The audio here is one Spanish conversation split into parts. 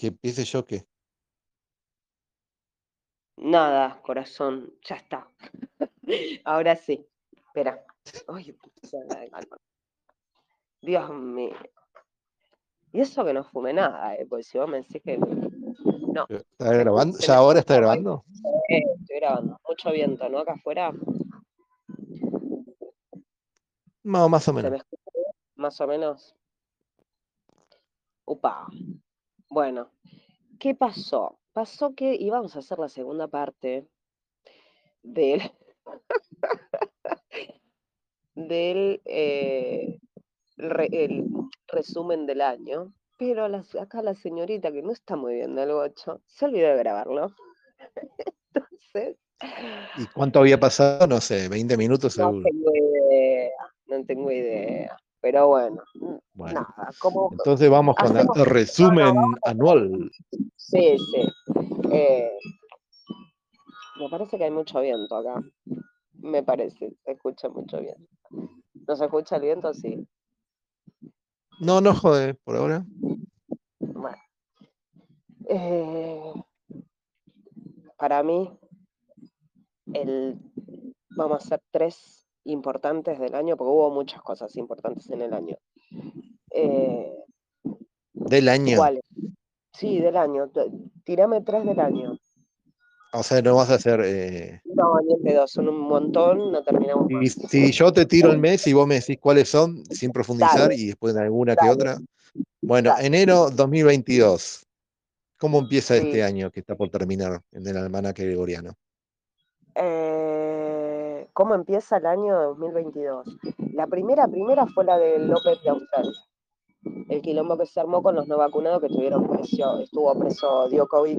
Que empiece yo que. Nada, corazón, ya está. Ahora sí. Espera. Ay, Dios mío. Y eso que no fume nada, ¿eh? porque si vos me decís que. No. ¿Está grabando? ¿Ya ahora está grabando? Eh, estoy grabando. Mucho viento, ¿no? Acá afuera. No, más o menos. Más o menos. Upa. Bueno, ¿qué pasó? Pasó que íbamos a hacer la segunda parte del, del eh, el resumen del año, pero acá la señorita que no está muy bien del 8 se olvidó de grabarlo. Entonces. ¿Y cuánto había pasado? No sé, 20 minutos seguro. No tengo idea, no tengo idea. Pero bueno, nada. Como, entonces vamos con el resumen anual. Sí, sí. Eh, me parece que hay mucho viento acá. Me parece, se escucha mucho viento. ¿No se escucha el viento? Sí. No, no jode, por ahora. Bueno. Eh, para mí, el, vamos a hacer tres importantes del año, porque hubo muchas cosas importantes en el año. Eh, ¿Del año? ¿Cuáles? Sí, del año. Tírame tres del año. O sea, no vas a hacer. Eh... No, ni en pedo, son un montón, no terminamos. Y si yo te tiro el mes y vos me decís cuáles son, sin profundizar y después de alguna que otra. Bueno, enero 2022. ¿Cómo empieza este año que está por terminar en el almanaque gregoriano? Eh, ¿Cómo empieza el año 2022? La primera, primera fue la de López de Australia el quilombo que se armó con los no vacunados que tuvieron preso, estuvo preso Djokovic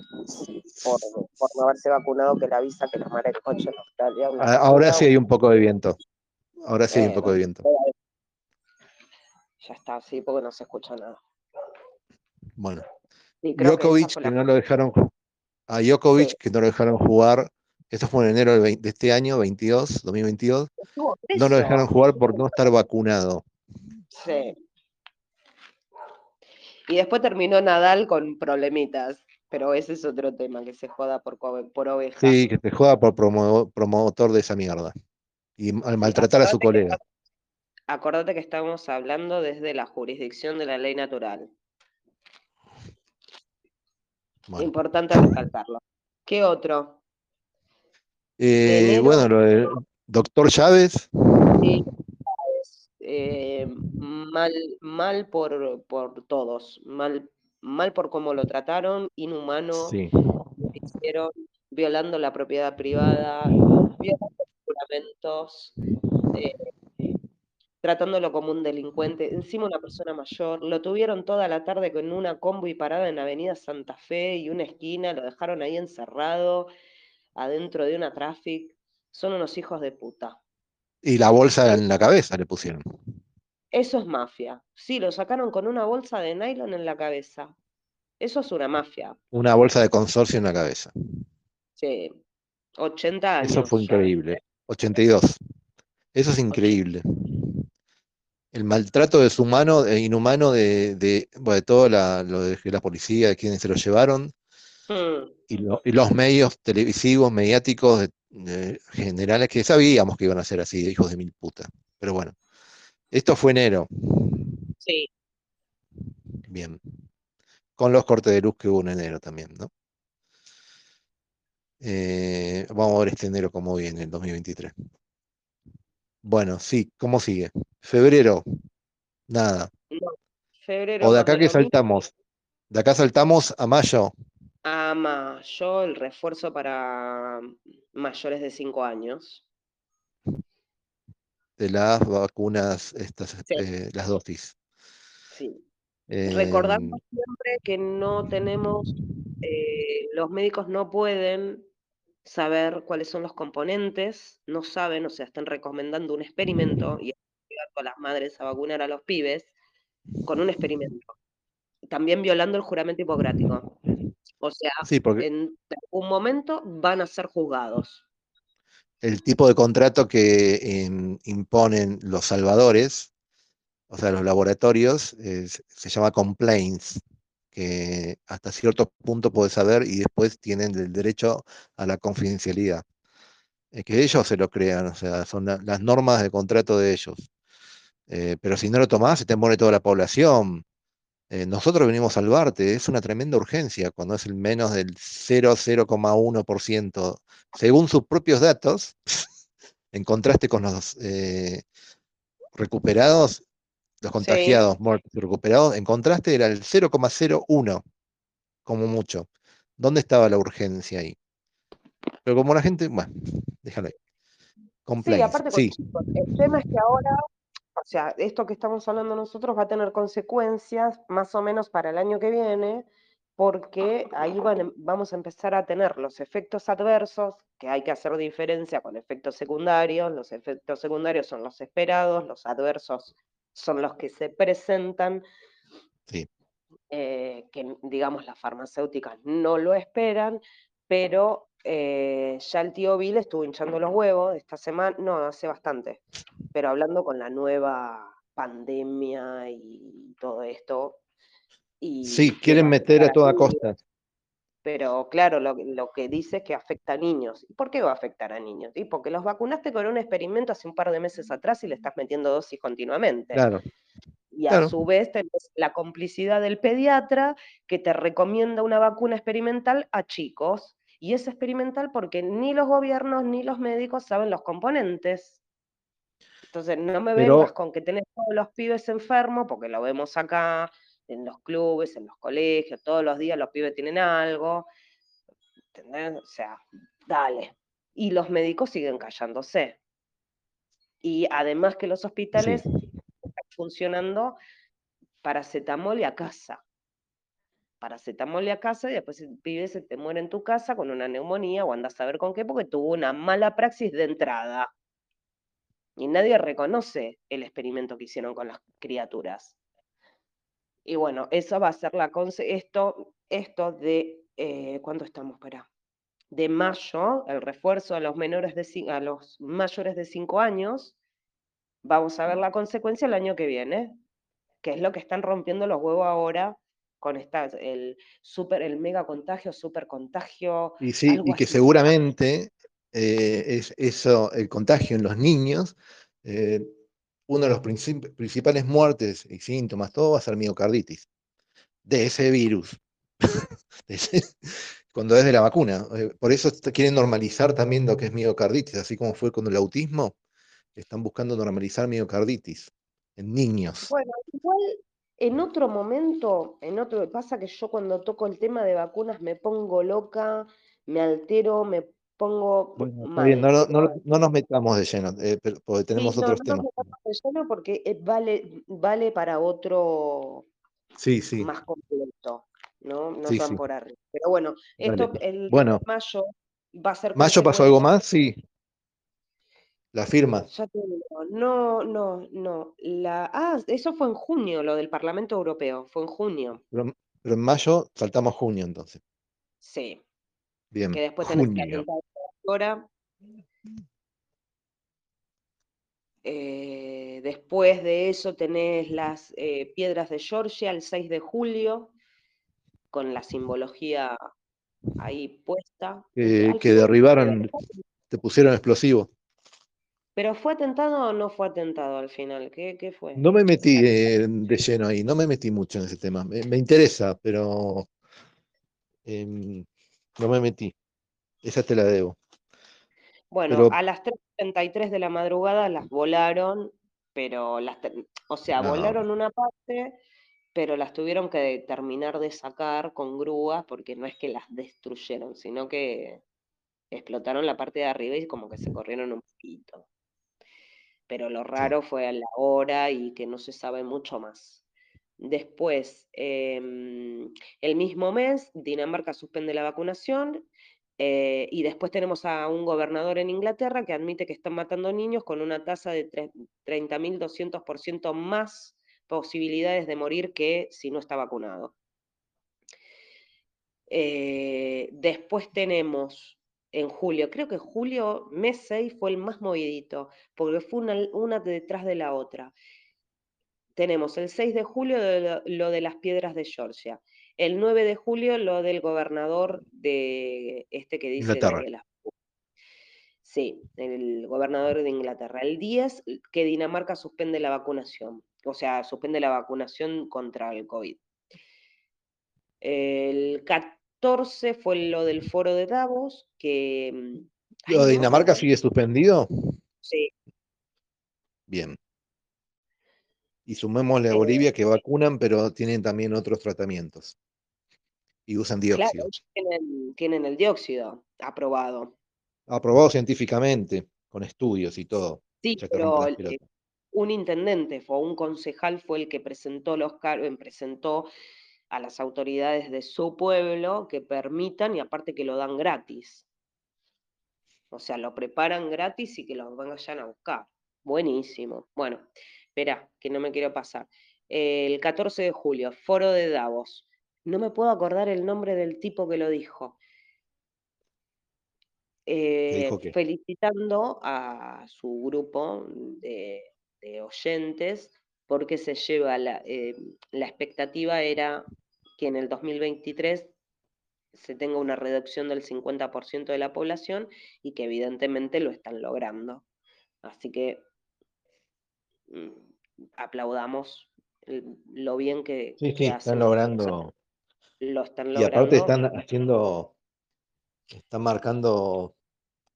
por, por no haberse vacunado, que le avisa que la madre del coche en Australia. Ah, ahora sí hay un poco de viento. Ahora sí hay un poco de viento. Ya está, sí, porque no se escucha nada. Bueno. Djokovic, que, no lo dejaron a Djokovic, que no lo dejaron jugar. Esto fue en enero de este año, 22, 2022. No lo dejaron jugar por no estar vacunado. Sí. Y después terminó Nadal con problemitas, pero ese es otro tema, que se joda por, por oveja. Sí, que se joda por promotor de esa mierda. Y al maltratar a su colega. acordate que estamos hablando desde la jurisdicción de la ley natural. Importante recalcarlo. ¿Qué otro? Eh, bueno, lo del doctor Chávez. Sí, eh, mal, mal por, por, todos, mal, mal por cómo lo trataron, inhumano, hicieron, violando la propiedad privada, violando juramentos, eh, tratándolo como un delincuente, encima una persona mayor, lo tuvieron toda la tarde con una combo y parada en Avenida Santa Fe y una esquina, lo dejaron ahí encerrado, adentro de una traffic, son unos hijos de puta. Y la bolsa en la cabeza le pusieron. Eso es mafia. Sí, lo sacaron con una bolsa de nylon en la cabeza. Eso es una mafia. Una bolsa de consorcio en la cabeza. Sí. 80 años. Eso fue increíble. 82. Eso es increíble. El maltrato deshumano e inhumano de, de, de todo lo de la policía, de quienes se lo llevaron, y, y, los medios televisivos, mediáticos, generales que sabíamos que iban a ser así, hijos de mil putas. Pero bueno, esto fue enero. Sí. Bien. Con los cortes de luz que hubo en enero también, ¿no? Eh, vamos a ver este enero cómo viene, el 2023. Bueno, sí, ¿cómo sigue? Febrero, nada. febrero. O de acá que saltamos. De acá saltamos a mayo. A yo el refuerzo para mayores de 5 años. De las vacunas, estas, eh, las dosis. Sí. Recordando em, siempre que no tenemos, eh, los médicos no pueden saber cuáles son los componentes, no saben, o sea, están recomendando un experimento y con las madres a vacunar a los pibes con un experimento. También violando el juramento hipocrático. O sea, en algún momento van a ser juzgados. El tipo de contrato que em, imponen los salvadores, o sea, los laboratorios, se llama complaints. que hasta cierto punto puede saber y después tienen el derecho a la confidencialidad. Es que ellos se lo crean, o sea, son las normas de contrato de ellos. Eh, pero si no lo tomás, se te muere toda la población. Eh, nosotros venimos a salvarte, es una tremenda urgencia cuando es el menos del 0,1%, según sus propios datos, en contraste con los eh, recuperados, los contagiados, muertos y recuperados, en contraste era el 0,01, como mucho. ¿Dónde estaba la urgencia ahí? Pero como la gente, bueno, déjalo ahí. Sí, aparte, el tema es que ahora o sea, esto que estamos hablando nosotros va a tener consecuencias más o menos para el año que viene, porque ahí vamos a empezar a tener los efectos adversos, que hay que hacer diferencia con efectos secundarios. Los efectos secundarios son los esperados, los adversos son los que se presentan. Eh, que digamos las farmacéuticas no lo esperan, pero eh, ya el tío Bill estuvo hinchando los huevos esta semana, no, hace bastante, pero hablando con la nueva pandemia y todo esto. Y sí, quieren meter a toda costa. Pero claro, lo, que dice es que afecta a niños. ¿Y por qué va a afectar a niños? Y porque los vacunaste con un experimento hace un par de meses atrás y le estás metiendo dosis continuamente. Claro. Y a su vez tenés la complicidad del pediatra que te recomienda una vacuna experimental a chicos y es experimental porque ni los gobiernos ni los médicos saben los componentes. Entonces, no me vengas con que tenés todos los pibes enfermos, porque lo vemos acá en los clubes, en los colegios, todos los días los pibes tienen algo. ¿Entendés? O sea, dale. Y los médicos siguen callándose. Y además que los hospitales están funcionando paracetamol y a casa paracetamol a casa y después el pibe se te muere en tu casa con una neumonía o andas a ver con qué porque tuvo una mala praxis de entrada. Y nadie reconoce el experimento que hicieron con las criaturas. Y bueno, eso va a ser la esto, esto de eh, ¿cuándo estamos para? De mayo, el refuerzo a los menores de a los mayores de 5 años, vamos a ver la consecuencia el año que viene, que es lo que están rompiendo los huevos ahora con esta, el super, el mega contagio, super contagio. Y sí, y que seguramente eh, es eso, el contagio en los niños, eh, uno de los principales muertes y síntomas, todo va a ser miocarditis, de ese virus, cuando es de la vacuna. Eh, por eso quieren normalizar también lo que es miocarditis, así como fue con el autismo, están buscando normalizar miocarditis en niños. Bueno, igual en otro momento, en otro, pasa que yo cuando toco el tema de vacunas me pongo loca, me altero, me pongo bueno, no, nos metamos de lleno, eh, porque tenemos otros temas. No nos metamos de lleno porque eh, vale, vale para otro sí, sí. más completo, ¿no? No van por arriba. Pero bueno, esto el bueno, mayo va a ser. ¿Mayo pasó algo más? Sí. La firma. Ya te digo, no, no, no. La, ah, eso fue en junio, lo del Parlamento Europeo, fue en junio. Pero, en mayo saltamos junio entonces. Sí. Bien. Que después tenés que ahora. Eh, después de eso tenés las eh, piedras de Georgia el 6 de julio, con la simbología ahí puesta. que derribaron, te pusieron explosivo. ¿Pero fue atentado o no fue atentado al final? ¿Qué, fue? No me metí de, lleno ahí, no me metí mucho en ese tema. Me, interesa, pero em, no me metí. Esa te la debo. Bueno, a las 3.33 de la madrugada las volaron, pero las, o sea, volaron una parte, pero las tuvieron que terminar de sacar con grúas porque no es que las destruyeron, sino que explotaron la parte de arriba y como que se corrieron un poquito pero lo raro fue a la hora y que no se sabe mucho más. Después, em, el mismo mes, Dinamarca suspende la vacunación eh, y después tenemos a un gobernador en Inglaterra que admite que están matando niños con una tasa de 30.200% más posibilidades de morir que si no está vacunado. Eh, después tenemos en julio. Creo que julio, mes 6, fue el más movidito, porque fue una, una detrás de la otra. tenemos el 6 de julio lo de las piedras de Georgia, el 9 de julio lo del gobernador de este que dice Inglaterra. Sí, el gobernador de Inglaterra. El 10 que Dinamarca suspende la vacunación, o sea, suspende la vacunación contra el COVID. El 14 fue lo del foro de Davos, que... Mm, ¿Lo de Dinamarca sigue suspendido? Sí. Bien. Y sumémosle a eh, Bolivia que vacunan, pero tienen también otros tratamientos. Y usan dióxido. Claro, tienen, el dióxido aprobado. Aprobado científicamente, con estudios y todo. Sí, pero un intendente o un concejal fue el que presentó los cargos, presentó a las autoridades de su pueblo que permitan y aparte que lo dan gratis. O sea, lo preparan gratis y que lo vayan a buscar. Buenísimo. Bueno, espera, que no me quiero pasar. El 14 de julio, foro de Davos. No me puedo acordar el nombre del tipo que lo dijo. Eh, felicitando a su grupo de, oyentes porque se lleva la, eh, la expectativa era que en el 2023 se tenga una reducción del 50% de la población y que evidentemente lo están logrando. Así que mm, aplaudamos lo bien que, sí, sí, están logrando. Lo están logrando. Y aparte están haciendo, están marcando,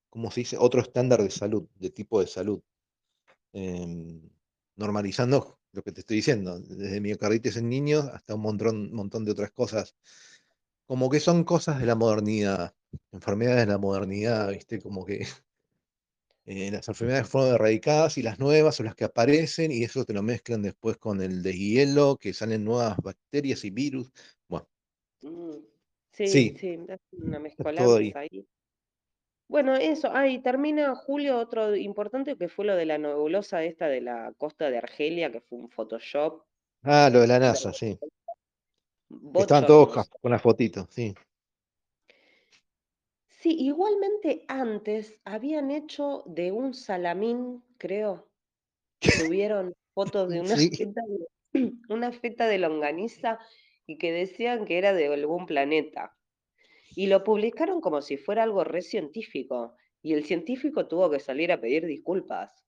¿cómo se dice? Otro estándar de salud, de tipo de salud. Em, normalizando lo que te estoy diciendo, desde miocarditis en niños hasta un montón, montón de otras cosas, como que son cosas de la modernidad, enfermedades de la modernidad, ¿viste? Como que eh, las enfermedades fueron erradicadas y las nuevas son las que aparecen y eso te lo mezclan después con el de hielo, que salen nuevas bacterias y virus. Bueno. Mm, sí, sí, sí, una mezcolanza ahí. Bueno, eso, ahí termina Julio, otro importante que fue lo de la nebulosa esta de la costa de Argelia, que fue un Photoshop. Ah, lo de la NASA, sí. Estaban todos con la fotito, sí. Sí, igualmente antes habían hecho de un salamín, creo, subieron fotos de una, feta de, una feta de longaniza y que decían que era de algún planeta. Y lo publicaron como si fuera algo re científico. Y el científico tuvo que salir a pedir disculpas.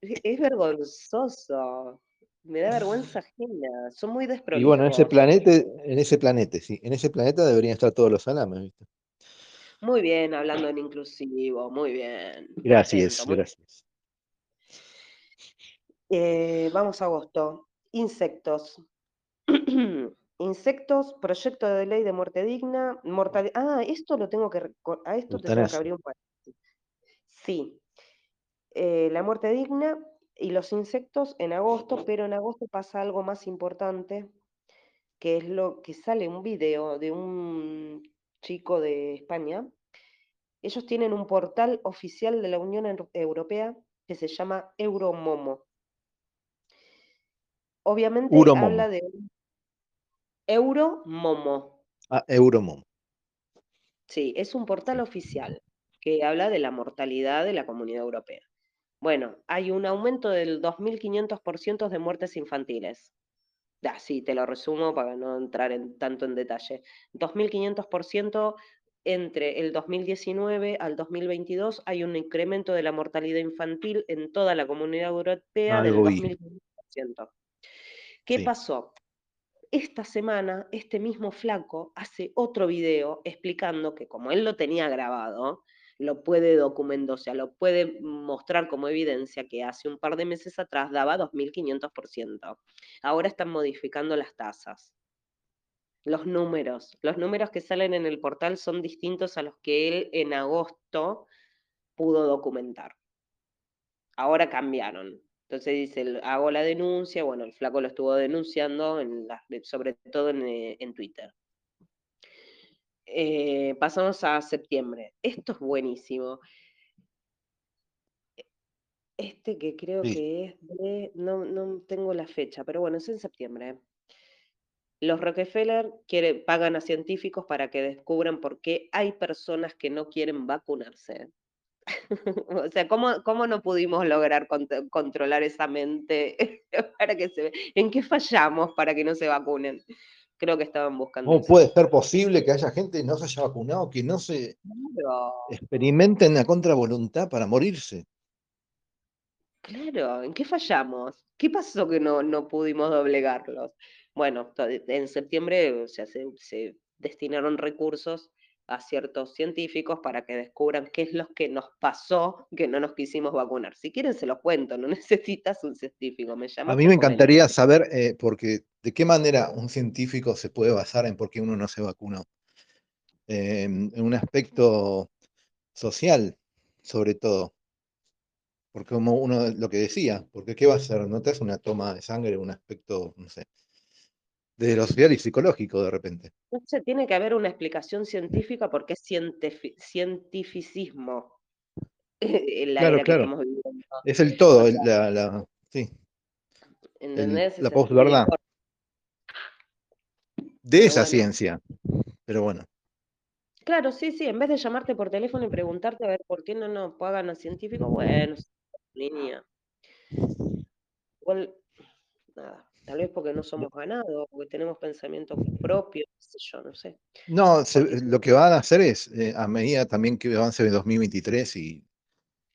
es vergonzoso. Me da vergüenza ajena. Son muy desprolijos. Y bueno, en ese planeta, en ese planeta, sí. En ese planeta deberían estar todos los salames, ¿viste? Muy bien, hablando en inclusivo, muy bien. Gracias, gracias. Eh, vamos a agosto. Insectos. Insectos, proyecto de ley de muerte digna, mortalidad. Ah, esto lo tengo que. A esto tengo que abrir un paréntesis. Sí. Eh, la muerte digna y los insectos en agosto, pero en agosto pasa algo más importante, que es lo que sale un video de un chico de España. Ellos tienen un portal oficial de la Unión Europea que se llama Euromomo. Obviamente habla de Euromomo. Ah, Euromomo. Sí, es un portal oficial que habla de la mortalidad de la comunidad europea. Bueno, hay un aumento del 2.500% de muertes infantiles. Ya, sí, te lo resumo para no entrar en, tanto en detalle. 2.500% entre el 2019 al 2022 hay un incremento de la mortalidad infantil en toda la comunidad europea del 2.500%. ¿Qué pasó? Esta semana este mismo flaco hace otro video explicando que como él lo tenía grabado, lo puede documentar, o sea, lo puede mostrar como evidencia que hace un par de meses atrás daba 2.500%. Ahora están modificando las tasas. Los números, los números que salen en el portal son distintos a los que él en agosto pudo documentar. Ahora cambiaron. Entonces dice, hago la denuncia, bueno, el flaco lo estuvo denunciando, sobre todo en, eh, Twitter. Eh, pasamos a septiembre. Esto es buenísimo. Este que creo que es de, no, no, tengo la fecha, pero bueno, es en septiembre. Los Rockefeller pagan a científicos para que descubran por qué hay personas que no quieren vacunarse. o sea, ¿cómo, ¿cómo, no pudimos lograr controlar esa mente para que se ¿En qué fallamos para que no se vacunen? Creo que estaban buscando. ¿Cómo puede ser posible que haya gente que no se haya vacunado, que no se experimenten a contravoluntad para morirse? Claro, ¿en qué fallamos? ¿Qué pasó que no, no pudimos doblegarlos? Bueno, en septiembre se, se destinaron recursos a ciertos científicos para que descubran qué es lo que nos pasó que no nos quisimos vacunar. Si quieren se los cuento, no necesitas un científico, me llama. A mí me encantaría saber, eh, porque de qué manera un científico se puede basar en por qué uno no se vacunó. en un aspecto social, sobre todo. Porque como uno lo que decía, porque ¿qué va a hacer? No te hace una toma de sangre, un aspecto, no sé, de lo social y psicológico de repente. Entonces tiene que haber una explicación científica porque es cientificismo. la claro, claro. Es el todo, la, la, sí. ¿Entendés? la posverdad. De esa ciencia. Pero bueno. Claro, sí, sí, en vez de llamarte por teléfono y preguntarte a ver por qué no nos pagan a científicos, bueno, línea. Igual, nada, Tal vez porque no somos ganados, porque tenemos pensamientos propios, no sé yo, no sé. No, lo que van a hacer es, eh, a medida también que avance el 2023 y,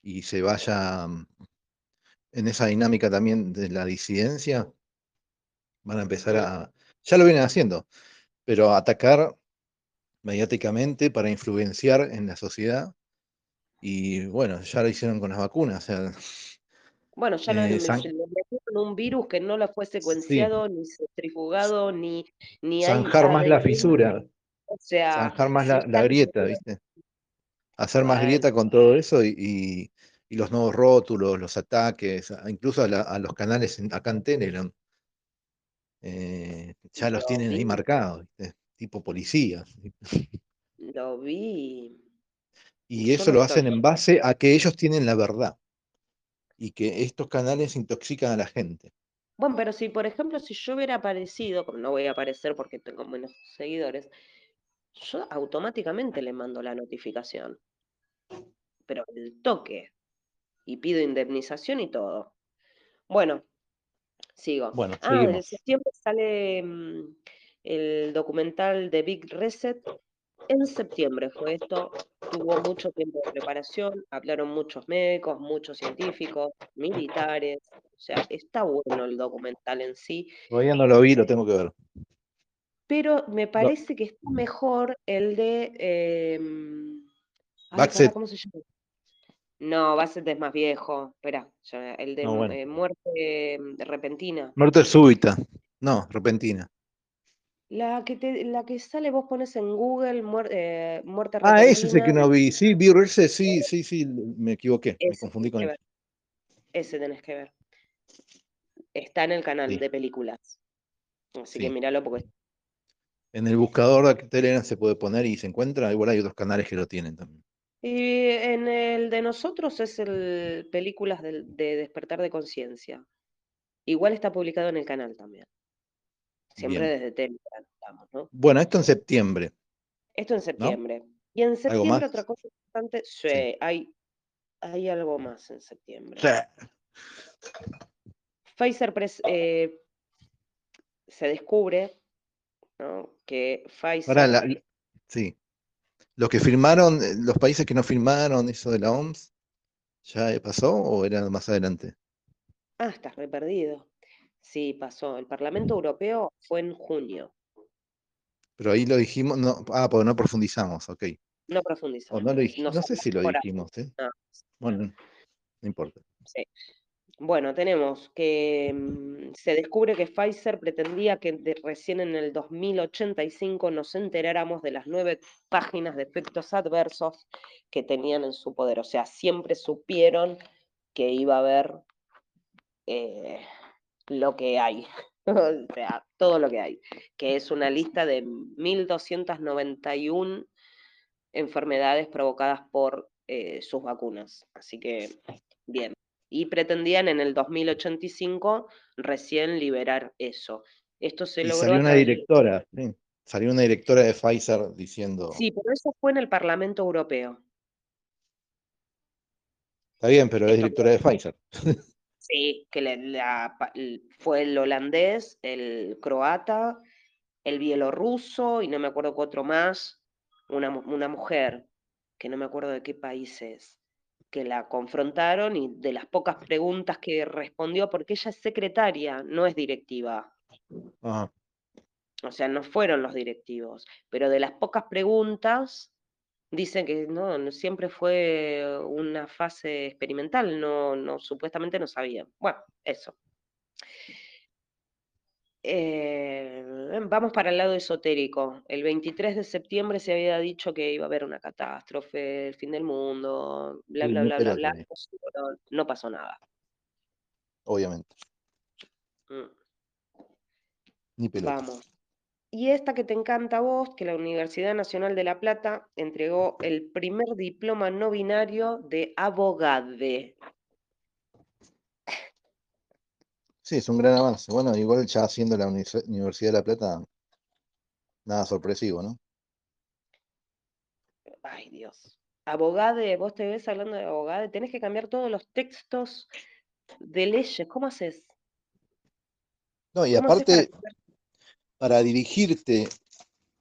y se vaya mm, en esa dinámica también de la disidencia, van a empezar a, ya lo vienen haciendo, pero a atacar mediáticamente para influenciar en la sociedad. Y bueno, ya lo hicieron con las vacunas. O sea, bueno, ya lo, eh, un virus que no lo fue secuenciado, ni centrifugado, ni, ni Zanjar más la fisura. O sea, zanjar más la, grieta, ¿viste? Hacer más grieta con todo eso y, los nuevos rótulos, los ataques, incluso a, los canales acá en Telegram. Eh, ya los tienen ahí marcados, ¿viste? tipo policías. Lo vi. Y eso lo hacen en base a que ellos tienen la verdad y que estos canales intoxican a la gente. Bueno, pero si, por ejemplo, si yo hubiera aparecido, como no voy a aparecer porque tengo menos seguidores, yo automáticamente le mando la notificación. Pero el toque. Y pido indemnización y todo. Bueno, sigo. Bueno, ah, en septiembre sale mm, el documental de Big Reset en septiembre fue esto, tuvo mucho tiempo de preparación, hablaron muchos médicos, muchos científicos, militares, o sea, está bueno el documental en sí. Todavía no lo vi, lo tengo que ver. Pero me parece que está mejor el de... Eh, ¿Cómo se llama? No, Bassett es más viejo. Espera, el de eh, muerte em, repentina. Muerte súbita. No, repentina. La que, te, la que sale, vos pones en Google eh, muerte Ah, ese es el que no vi. Sí, vi ese, sí, sí, sí, me equivoqué, me confundí con él. Ese tenés que ver. Está en el canal de películas. Así que míralo porque. En el buscador de Telegram se puede poner y se encuentra. Igual hay otros canales que lo tienen también. Y en el de nosotros es el películas de, de despertar de conciencia. Igual está publicado en el canal también. Siempre desde Telegram, ¿no? Bueno, esto en septiembre. Esto en septiembre. Y en septiembre otra cosa importante, sí, Hay, hay algo más en septiembre. Pfizer eh, se descubre que Pfizer... sí. Los que firmaron, eh, los países que no firmaron eso de la OMS, ¿ya pasó o era más adelante? Ah, estás re perdido. Sí, pasó. El Parlamento Europeo fue en junio. Pero ahí lo dijimos, no, ah, porque no profundizamos, ok. No profundizamos. no, lo no, sé si lo dijimos, ¿eh? Bueno, no importa. Sí. Bueno, tenemos que mm, se descubre que Pfizer pretendía que recién en el 2085 nos enteráramos de las nueve páginas de efectos adversos que tenían en su poder. O sea, siempre supieron que iba a haber eh, lo que hay, o sea, todo lo que hay, que es una lista de 1.291 enfermedades provocadas por eh, sus vacunas. Así que, bien. Y pretendían en el 2085 recién liberar eso. Esto se logró. Salió una directora, Salió una directora de Pfizer diciendo. Sí, pero eso fue en el Parlamento Europeo. Está bien, pero es directora de Pfizer. Sí, que fue el holandés, el croata, el bielorruso y no me acuerdo qué otro más, una, una mujer, que no me acuerdo de qué país es, que la confrontaron y de las pocas preguntas que respondió, porque ella es secretaria, no es directiva. O sea, no fueron los directivos, pero de las pocas preguntas dicen que no, siempre fue una fase experimental, no, no, supuestamente no sabían. Bueno, eso. Eh, vamos para el lado esotérico. El 23 de septiembre se había dicho que iba a haber una catástrofe, el fin del mundo, bla, bla, bla, bla, bla. No pasó nada. Obviamente. Mm. Ni pelota. Vamos. Y esta que te encanta a vos, que la Universidad Nacional de La Plata entregó el primer diploma no binario de abogade. Sí, es un gran avance. Bueno, igual ya haciendo la Universidad de La Plata, nada sorpresivo, ¿no? Ay, Dios. Abogade, vos te ves hablando de abogade, tenés que cambiar todos los textos de leyes. ¿Cómo haces? No, y aparte, para dirigirte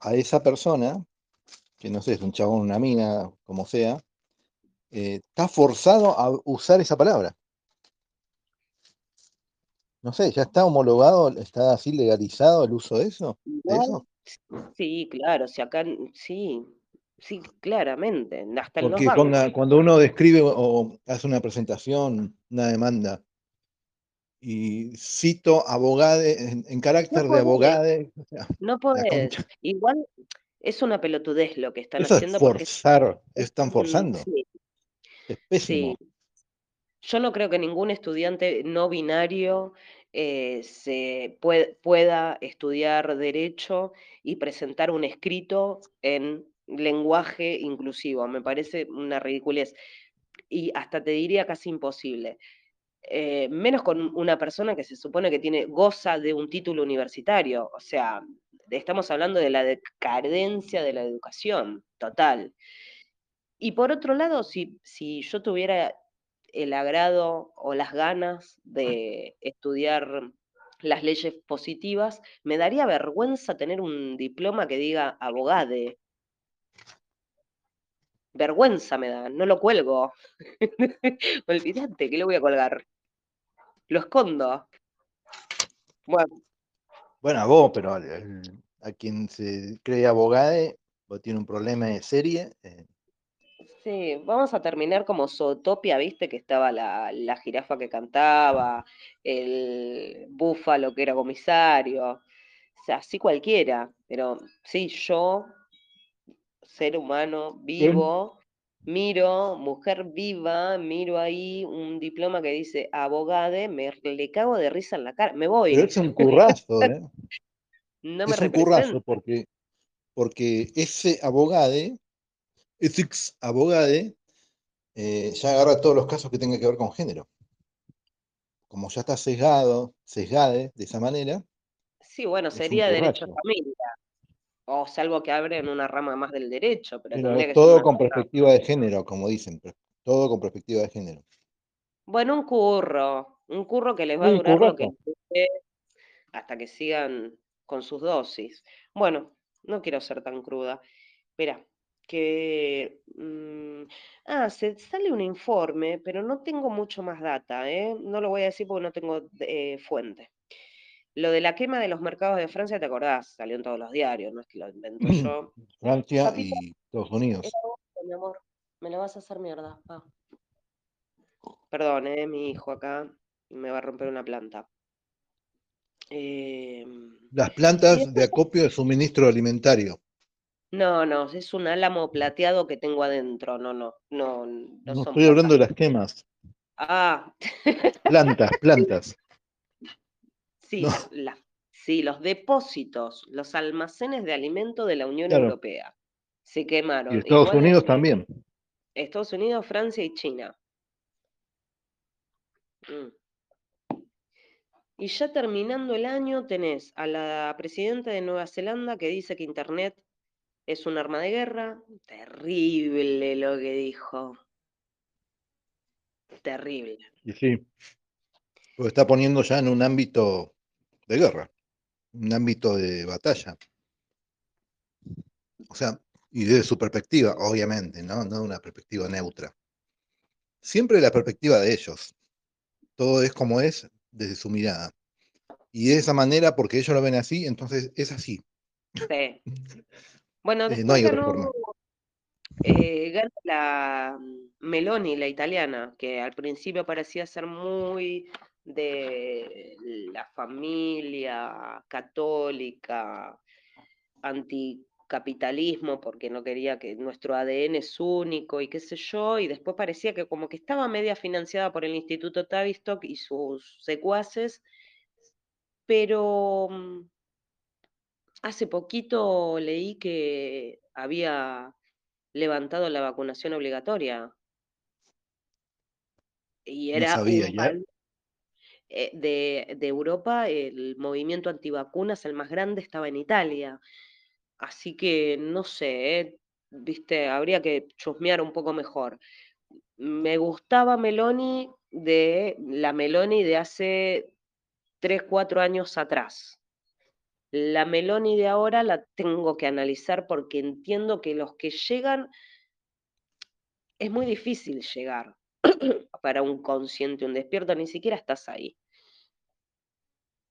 a esa persona, que no sé, es un chabón, una mina, como sea, eh, está forzado a usar esa palabra. No sé, ¿ya está homologado, está así legalizado el uso de eso? Sí, claro, si acá, sí, sí, claramente, hasta Porque cuando uno describe o hace una presentación, una demanda, y cito abogade, en, carácter de abogade. no podés. Igual es una pelotudez lo que están haciendo. Es forzar, están forzando. Es pésimo. Yo no creo que ningún estudiante no binario eh, se pueda estudiar derecho y presentar un escrito en lenguaje inclusivo. Me parece una ridiculez. Y hasta te diría casi imposible. Eh, menos con una persona que se supone que tiene, goza de un título universitario. O sea, estamos hablando de la decadencia de la educación total. Y por otro lado, si, si yo tuviera el agrado o las ganas de estudiar las leyes positivas, me daría vergüenza tener un diploma que diga abogade. Vergüenza me da, no lo cuelgo. Olvídate que lo voy a colgar lo escondo. Bueno. Bueno, a vos, pero a, quien se cree abogado o tiene un problema de serie. Eh. Sí, vamos a terminar como Zootopia, viste, que estaba la, la jirafa que cantaba, el búfalo que era comisario, o sea, así cualquiera, pero sí, yo, ser humano, vivo, miro, mujer viva, miro ahí un diploma que dice abogade, me le cago de risa en la cara, me voy. Pero es un currazo, ¿eh? no me es un currazo porque, porque ese abogade, ese ex abogade, eh, ya agarra todos los casos que tengan que ver con género. Como ya está sesgado, sesgade de esa manera. Sí, bueno, sería derecho a familia o salvo que abren una rama más del derecho. Pero, todo con perspectiva de género, como dicen, todo con perspectiva de género. Bueno, un curro, un curro que les va a durar lo que hasta que sigan con sus dosis. Bueno, no quiero ser tan cruda. Espera, que... Mm, ah, se sale un informe, pero no tengo mucho más data, ¿eh? No lo voy a decir porque no tengo eh, fuente. Lo de la quema de los mercados de Francia, ¿te acordás? Salió en todos los diarios, no es que lo invento yo. Francia y Estados Unidos. mi amor, me lo vas a hacer mierda. Perdón, eh, mi hijo acá me va a romper una planta. Em, Las plantas de acopio de suministro alimentario. No, no, es un álamo plateado que tengo adentro. No, no, no. No, no estoy hablando de las quemas. Ah. Plantas, plantas. Sí, los depósitos, los almacenes de alimento de la Unión Europea se quemaron. Y Estados Unidos también. Estados Unidos, Francia y China. Mm. Y ya terminando el año tenés a la presidenta de Nueva Zelanda que dice que Internet es un arma de guerra. Terrible lo que dijo. Terrible. Y sí, lo está poniendo ya en un ámbito de guerra, un ámbito de batalla. O sea, y desde su perspectiva, obviamente, ¿no? No una perspectiva neutra. Siempre la perspectiva de ellos. Todo es como es desde su mirada. Y de esa manera, porque ellos lo ven así, entonces es así. Sí. Bueno, eh, no hay otra forma. Eh, gana la mm, Meloni, la italiana, que al principio parecía ser muy de la familia católica, anticapitalismo, porque no quería que nuestro ADN es único y qué sé yo, y después parecía que como que estaba media financiada por el Instituto Tavistock y sus secuaces, pero mm, hace poquito leí que había levantado la vacunación obligatoria. Y era un eh, de, de, Europa, el movimiento antivacunas, el más grande, estaba en Italia. Así que no sé, eh, viste, habría que chusmear un poco mejor. Me gustaba Meloni de la Meloni de hace 3, 4 años atrás. La Meloni de ahora la tengo que analizar porque entiendo que los que llegan es muy difícil llegar para un consciente, un despierto, ni siquiera estás ahí.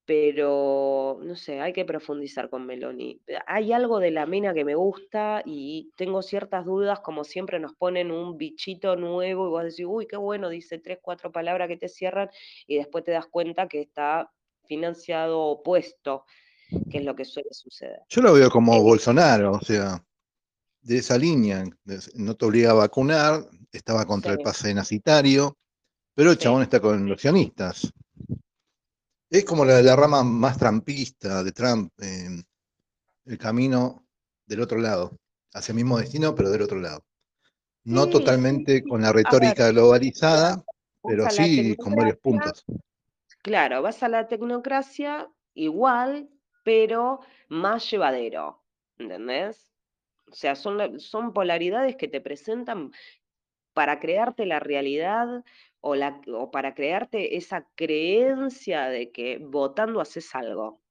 Pero, no sé, hay que profundizar con Meloni. Hay algo de la mina que me gusta y tengo ciertas dudas, como siempre nos ponen un bichito nuevo y vos decís, uy, qué bueno, dice tres, cuatro palabras que te cierran y después te das cuenta que está financiado opuesto, que es lo que suele suceder. Yo lo veo como eh, Bolsonaro, o sea, de esa línea, no te obliga a vacunar, estaba contra el pase nasitario, pero el chabón está con los sionistas. Es como la, la rama más trampista de Trump, el camino del otro lado, hacia el mismo destino, pero del otro lado. No totalmente con la retórica globalizada, pero sí con varios puntos. Claro, vas a la tecnocracia igual, pero más llevadero, ¿entendés? O sea, son, son polaridades que te presentan para crearte la realidad o, la, o para crearte esa creencia de que votando haces algo.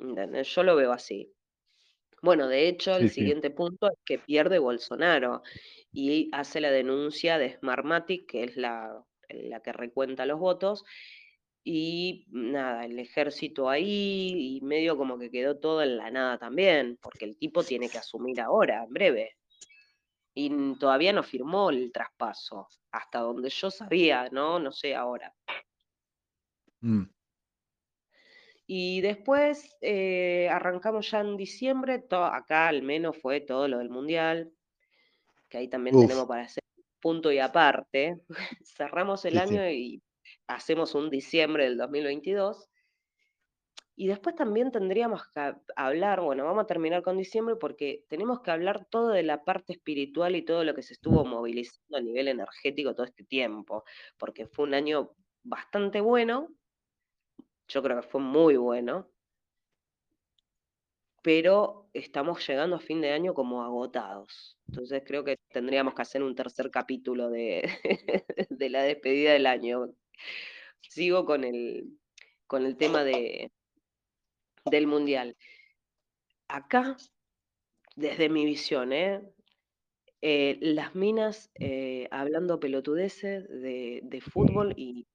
Yo lo veo así. Bueno, de hecho, el siguiente punto es que pierde Bolsonaro y hace la denuncia de Smartmatic, que es la, la que recuenta los votos, y nada, el ejército ahí y medio como que quedó todo en la nada también, porque el tipo tiene que asumir ahora, en breve. Y todavía no firmó el traspaso, hasta donde yo sabía, ¿no? No sé ahora. Mm. Y después eh, arrancamos ya en diciembre, acá al menos fue todo lo del Mundial, que ahí también tenemos para hacer punto y aparte. Cerramos el año y hacemos un diciembre del 2022. Y después también tendríamos que hablar, bueno, vamos a terminar con diciembre porque tenemos que hablar todo de la parte espiritual y todo lo que se estuvo movilizando a nivel energético todo este tiempo, porque fue un año bastante bueno, yo creo que fue muy bueno, pero estamos llegando a fin de año como agotados. Entonces creo que tendríamos que hacer un tercer capítulo de, de la despedida del año, sigo con el, con el tema de, del mundial. Acá, desde mi visión, ¿eh? Eh, las minas eh, hablando pelotudeces de, de, fútbol y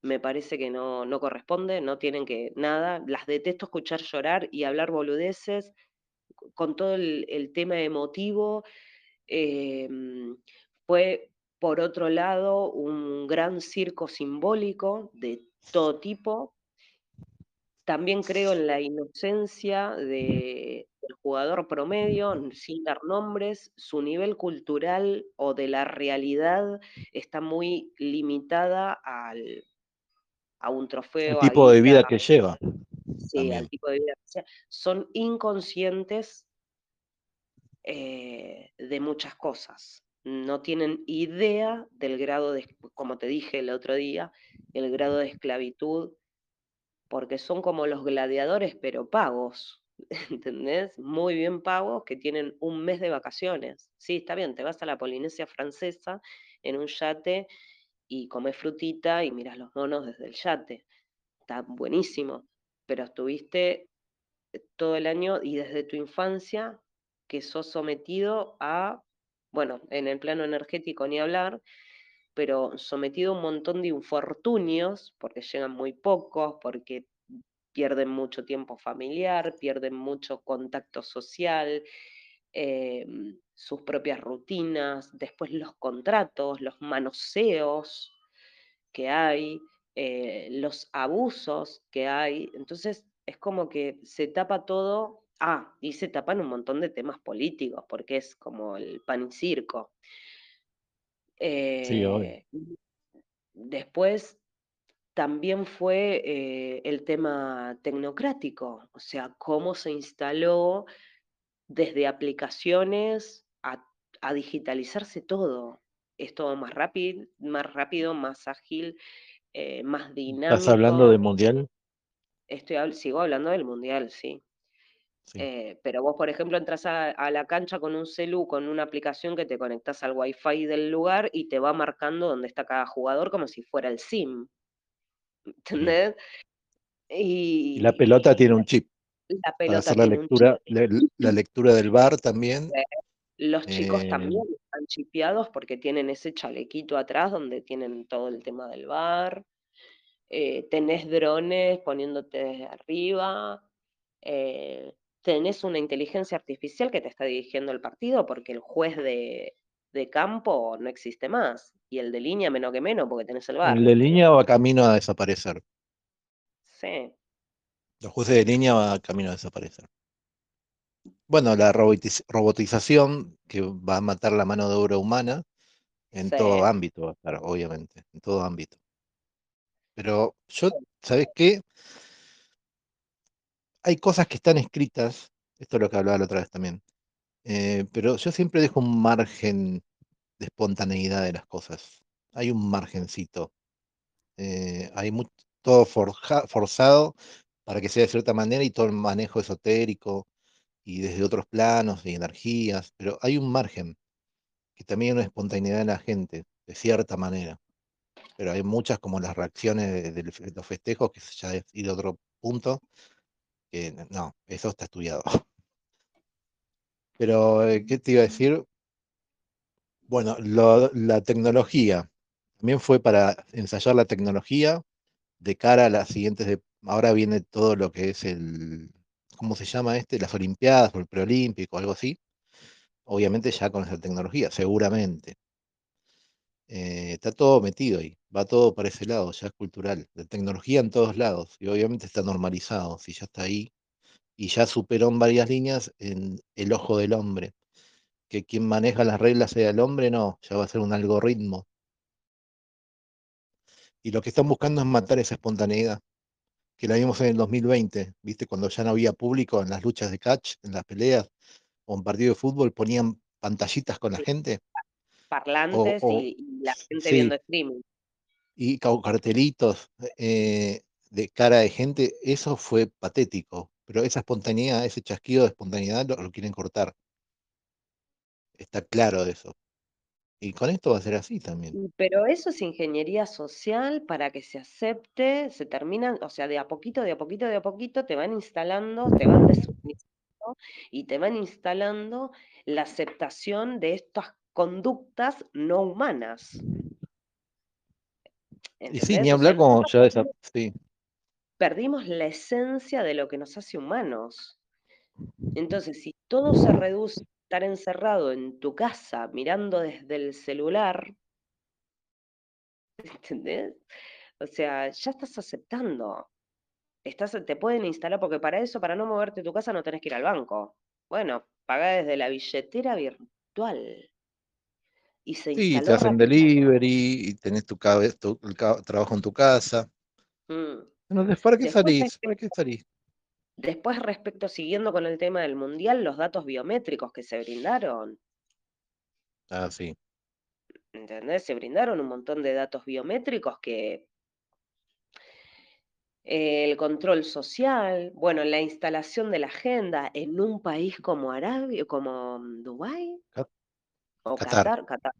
me parece que no, no, corresponde, no tienen que nada, las detesto escuchar llorar y hablar boludeces con todo el, el tema emotivo. fue por otro lado, un gran circo simbólico de todo tipo. También creo en la inocencia del jugador promedio, sin dar nombres, su nivel cultural o de la realidad está muy limitada al, a un trofeo. El tipo de vida que lleva. Sí, al tipo de vida que lleva. Son inconscientes eh, de muchas cosas no tienen idea del grado de, como te dije el otro día, el grado de esclavitud, porque son como los gladiadores, pero pagos, ¿entendés? Muy bien pagos, que tienen un mes de vacaciones. Sí, está bien, te vas a la Polinesia francesa en un yate y comes frutita y miras los monos desde el yate. Está buenísimo, pero estuviste todo el año y desde tu infancia que sos sometido a, bueno, en el plano energético ni hablar, pero sometido a un montón de infortunios, porque llegan muy pocos, porque pierden mucho tiempo familiar, pierden mucho contacto social, em, sus propias rutinas, después los contratos, los manoseos que hay, eh, los abusos que hay. Entonces es como que se tapa todo. Ah, y se tapan un montón de temas políticos, porque es como el pan y circo. Eh, después también fue eh, el tema tecnocrático, o sea, cómo se instaló desde aplicaciones a, digitalizarse todo. Es todo más rápido, más rápido, más ágil, eh, más dinámico. ¿Estás hablando del mundial? Estoy, sigo hablando del mundial, sí. Eh, pero vos, por ejemplo, entras a, la cancha con un celu, con una aplicación que te conectas al wifi del lugar y te va marcando dónde está cada jugador como si fuera el SIM. ¿Entendés? Y, la pelota tiene un chip. La pelota hacer la lectura, la, lectura del bar también. Los chicos también eh, están chipeados porque tienen ese chalequito atrás donde tienen todo el tema del bar. Eh, tenés drones poniéndote desde arriba. Eh, tenés una inteligencia artificial que te está dirigiendo el partido porque el juez de, campo no existe más. Y el de línea menos que menos porque tenés el bar. El de línea va camino a desaparecer. Sí. Los jueces de línea va camino a desaparecer. Bueno, la robotización que va a matar la mano de obra humana en todo ámbito, obviamente, en todo ámbito. Pero yo, ¿sabes qué? Hay cosas que están escritas, esto es lo que hablaba la otra vez también, eh, pero yo siempre dejo un margen de espontaneidad de las cosas. Hay un margencito. Eh, hay todo forzado para que sea de cierta manera y todo el manejo esotérico y desde otros planos y energías, pero hay un margen que también hay una espontaneidad en la gente, de cierta manera. Pero hay muchas como las reacciones de, de los festejos, que ya es ir a otro punto, no, eso está estudiado. Pero, eh, ¿qué te iba a decir? Bueno, la tecnología, también fue para ensayar la tecnología de cara a las siguientes, ahora viene todo lo que es el, ¿cómo se llama este? Las Olimpiadas o el preolímpico, algo así. Obviamente ya con esa tecnología, seguramente. Eh, está todo metido ahí, va todo para ese lado, ya es cultural. La tecnología en todos lados, y obviamente está normalizado, si ya está ahí, y ya superó en varias líneas en el ojo del hombre. Que quien maneja las reglas sea el hombre, no, ya va a ser un algoritmo. Y lo que están buscando es matar esa espontaneidad, que la vimos en el 2020, ¿viste? Cuando ya no había público en las luchas de catch, en las peleas, o en partido de fútbol, ponían pantallitas con la gente parlantes y, la gente viendo streaming. Y cartelitos eh, de cara de gente, eso fue patético, pero esa espontaneidad, ese chasquido de espontaneidad lo, quieren cortar. Está claro eso. Y con esto va a ser así también. Pero eso es ingeniería social para que se acepte, se terminan, o sea, de a poquito, de a poquito, de a poquito te van instalando, te van y te van instalando la aceptación de estas conductas no humanas. Y sí, ni hablar como ya esa, sí. Perdimos la esencia de lo que nos hace humanos. Entonces, si todo se reduce a estar encerrado en tu casa mirando desde el celular, ¿entendés? O sea, ya estás aceptando. Estás, te pueden instalar, porque para eso, para no moverte tu casa, no tenés que ir al banco. Bueno, paga desde la billetera virtual y se Sí, te hacen delivery y tenés tu, trabajo en tu casa. Mm. ¿para qué salís? ¿Para qué salís? Después, respecto, siguiendo con el tema del mundial, los datos biométricos que se brindaron. Ah, sí. ¿Entendés? Se brindaron un montón de datos biométricos que el control social, bueno, la instalación de la agenda en un país como Arabia, como Dubái, o Qatar. Qatar,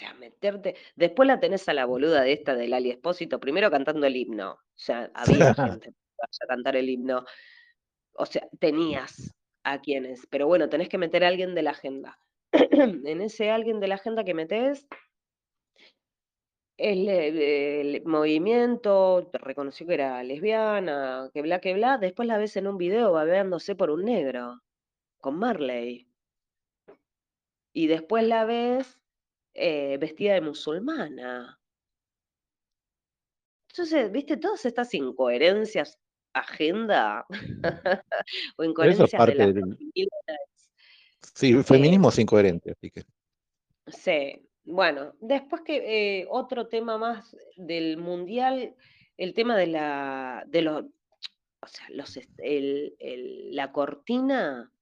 sea, meterte. Después la tenés a la boluda de esta del Ali Espósito, primero cantando el himno. O sea, había gente a cantar el himno. O sea, tenías a quienes. Pero bueno, tenés que meter a alguien de la agenda. en ese alguien de la agenda que metes, el, movimiento reconoció que era lesbiana, que bla, que bla. Después la ves en un video babeándose por un negro, con Marley. Y después la ves eh, vestida de musulmana. Entonces, viste, todas estas incoherencias, agenda, o incoherencias de las Sí, eh, feminismo es incoherente, así que. Sí, bueno, después que eh, otro tema más del mundial, el tema de la, de los, o sea, los, el, la cortina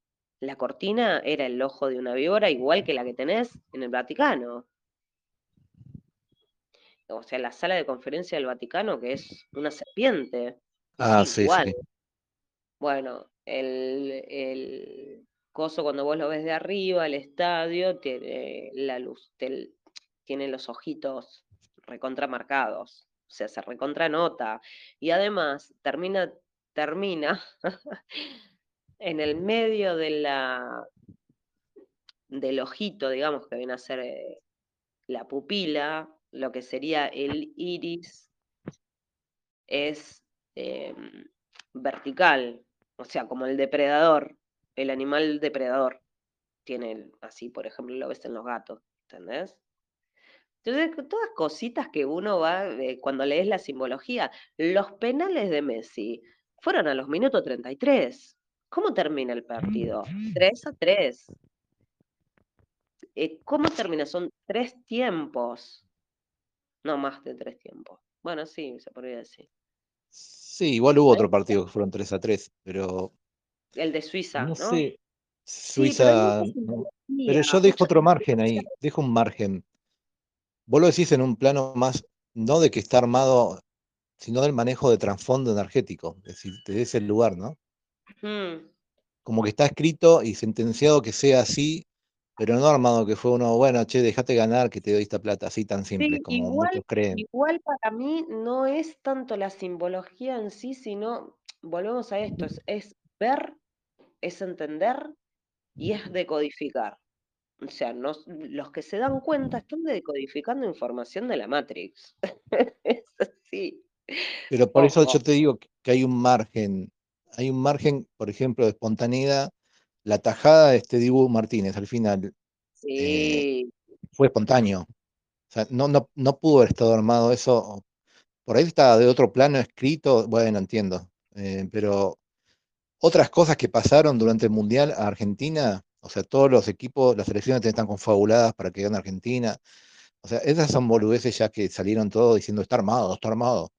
la cortina era el ojo de una víbora, igual que la que tenés en el Vaticano. O sea, la sala de conferencia del Vaticano, que es una serpiente. Ah, sí, sí. Bueno, el, coso cuando vos lo ves de arriba, el estadio, tiene la luz, tiene los ojitos recontramarcados. O sea, se recontranota. Y además termina, termina en el medio de la, del ojito, digamos, que viene a ser eh, la pupila, lo que sería el iris, es em, vertical, o sea, como el depredador, el animal depredador. Tiene así, por ejemplo, lo ves en los gatos, ¿entendés? Entonces, todas cositas que uno va, eh, cuando lees la simbología, los penales de Messi fueron a los minutos 33. ¿Cómo termina el partido? 3 a 3. Eh, ¿Cómo termina? Son tres tiempos. No más de tres tiempos. Bueno, sí, se podría decir. Sí, igual hubo otro partido que fueron 3 a 3, pero. El de Suiza, ¿no? ¿no? Sé. Suiza. pero, yo dejo otro margen ahí, dejo un margen. Vos lo decís en un plano más, no de que está armado, sino del manejo de trasfondo energético, es decir, desde ese lugar, ¿no? Como que está escrito y sentenciado que sea así, pero no armado que fue uno, bueno, che, déjate ganar que te doy esta plata, así tan simple como igual, muchos creen. Igual para mí no es tanto la simbología en sí, sino, volvemos a esto, es, ver, es entender y es decodificar. O sea, los que se dan cuenta están decodificando información de la Matrix. es así. Pero por eso yo te digo que hay un margen hay un margen, por ejemplo, de espontaneidad. La tajada de este Dibu Martínez al final eh, fue espontáneo. O sea, no, no, no pudo haber estado armado eso. Por ahí está de otro plano escrito, bueno, entiendo. Eh, pero otras cosas que pasaron durante el Mundial a Argentina, o sea, todos los equipos, las selecciones están confabuladas para que gane Argentina. O sea, esas son boludeces ya que salieron todos diciendo está armado, está armado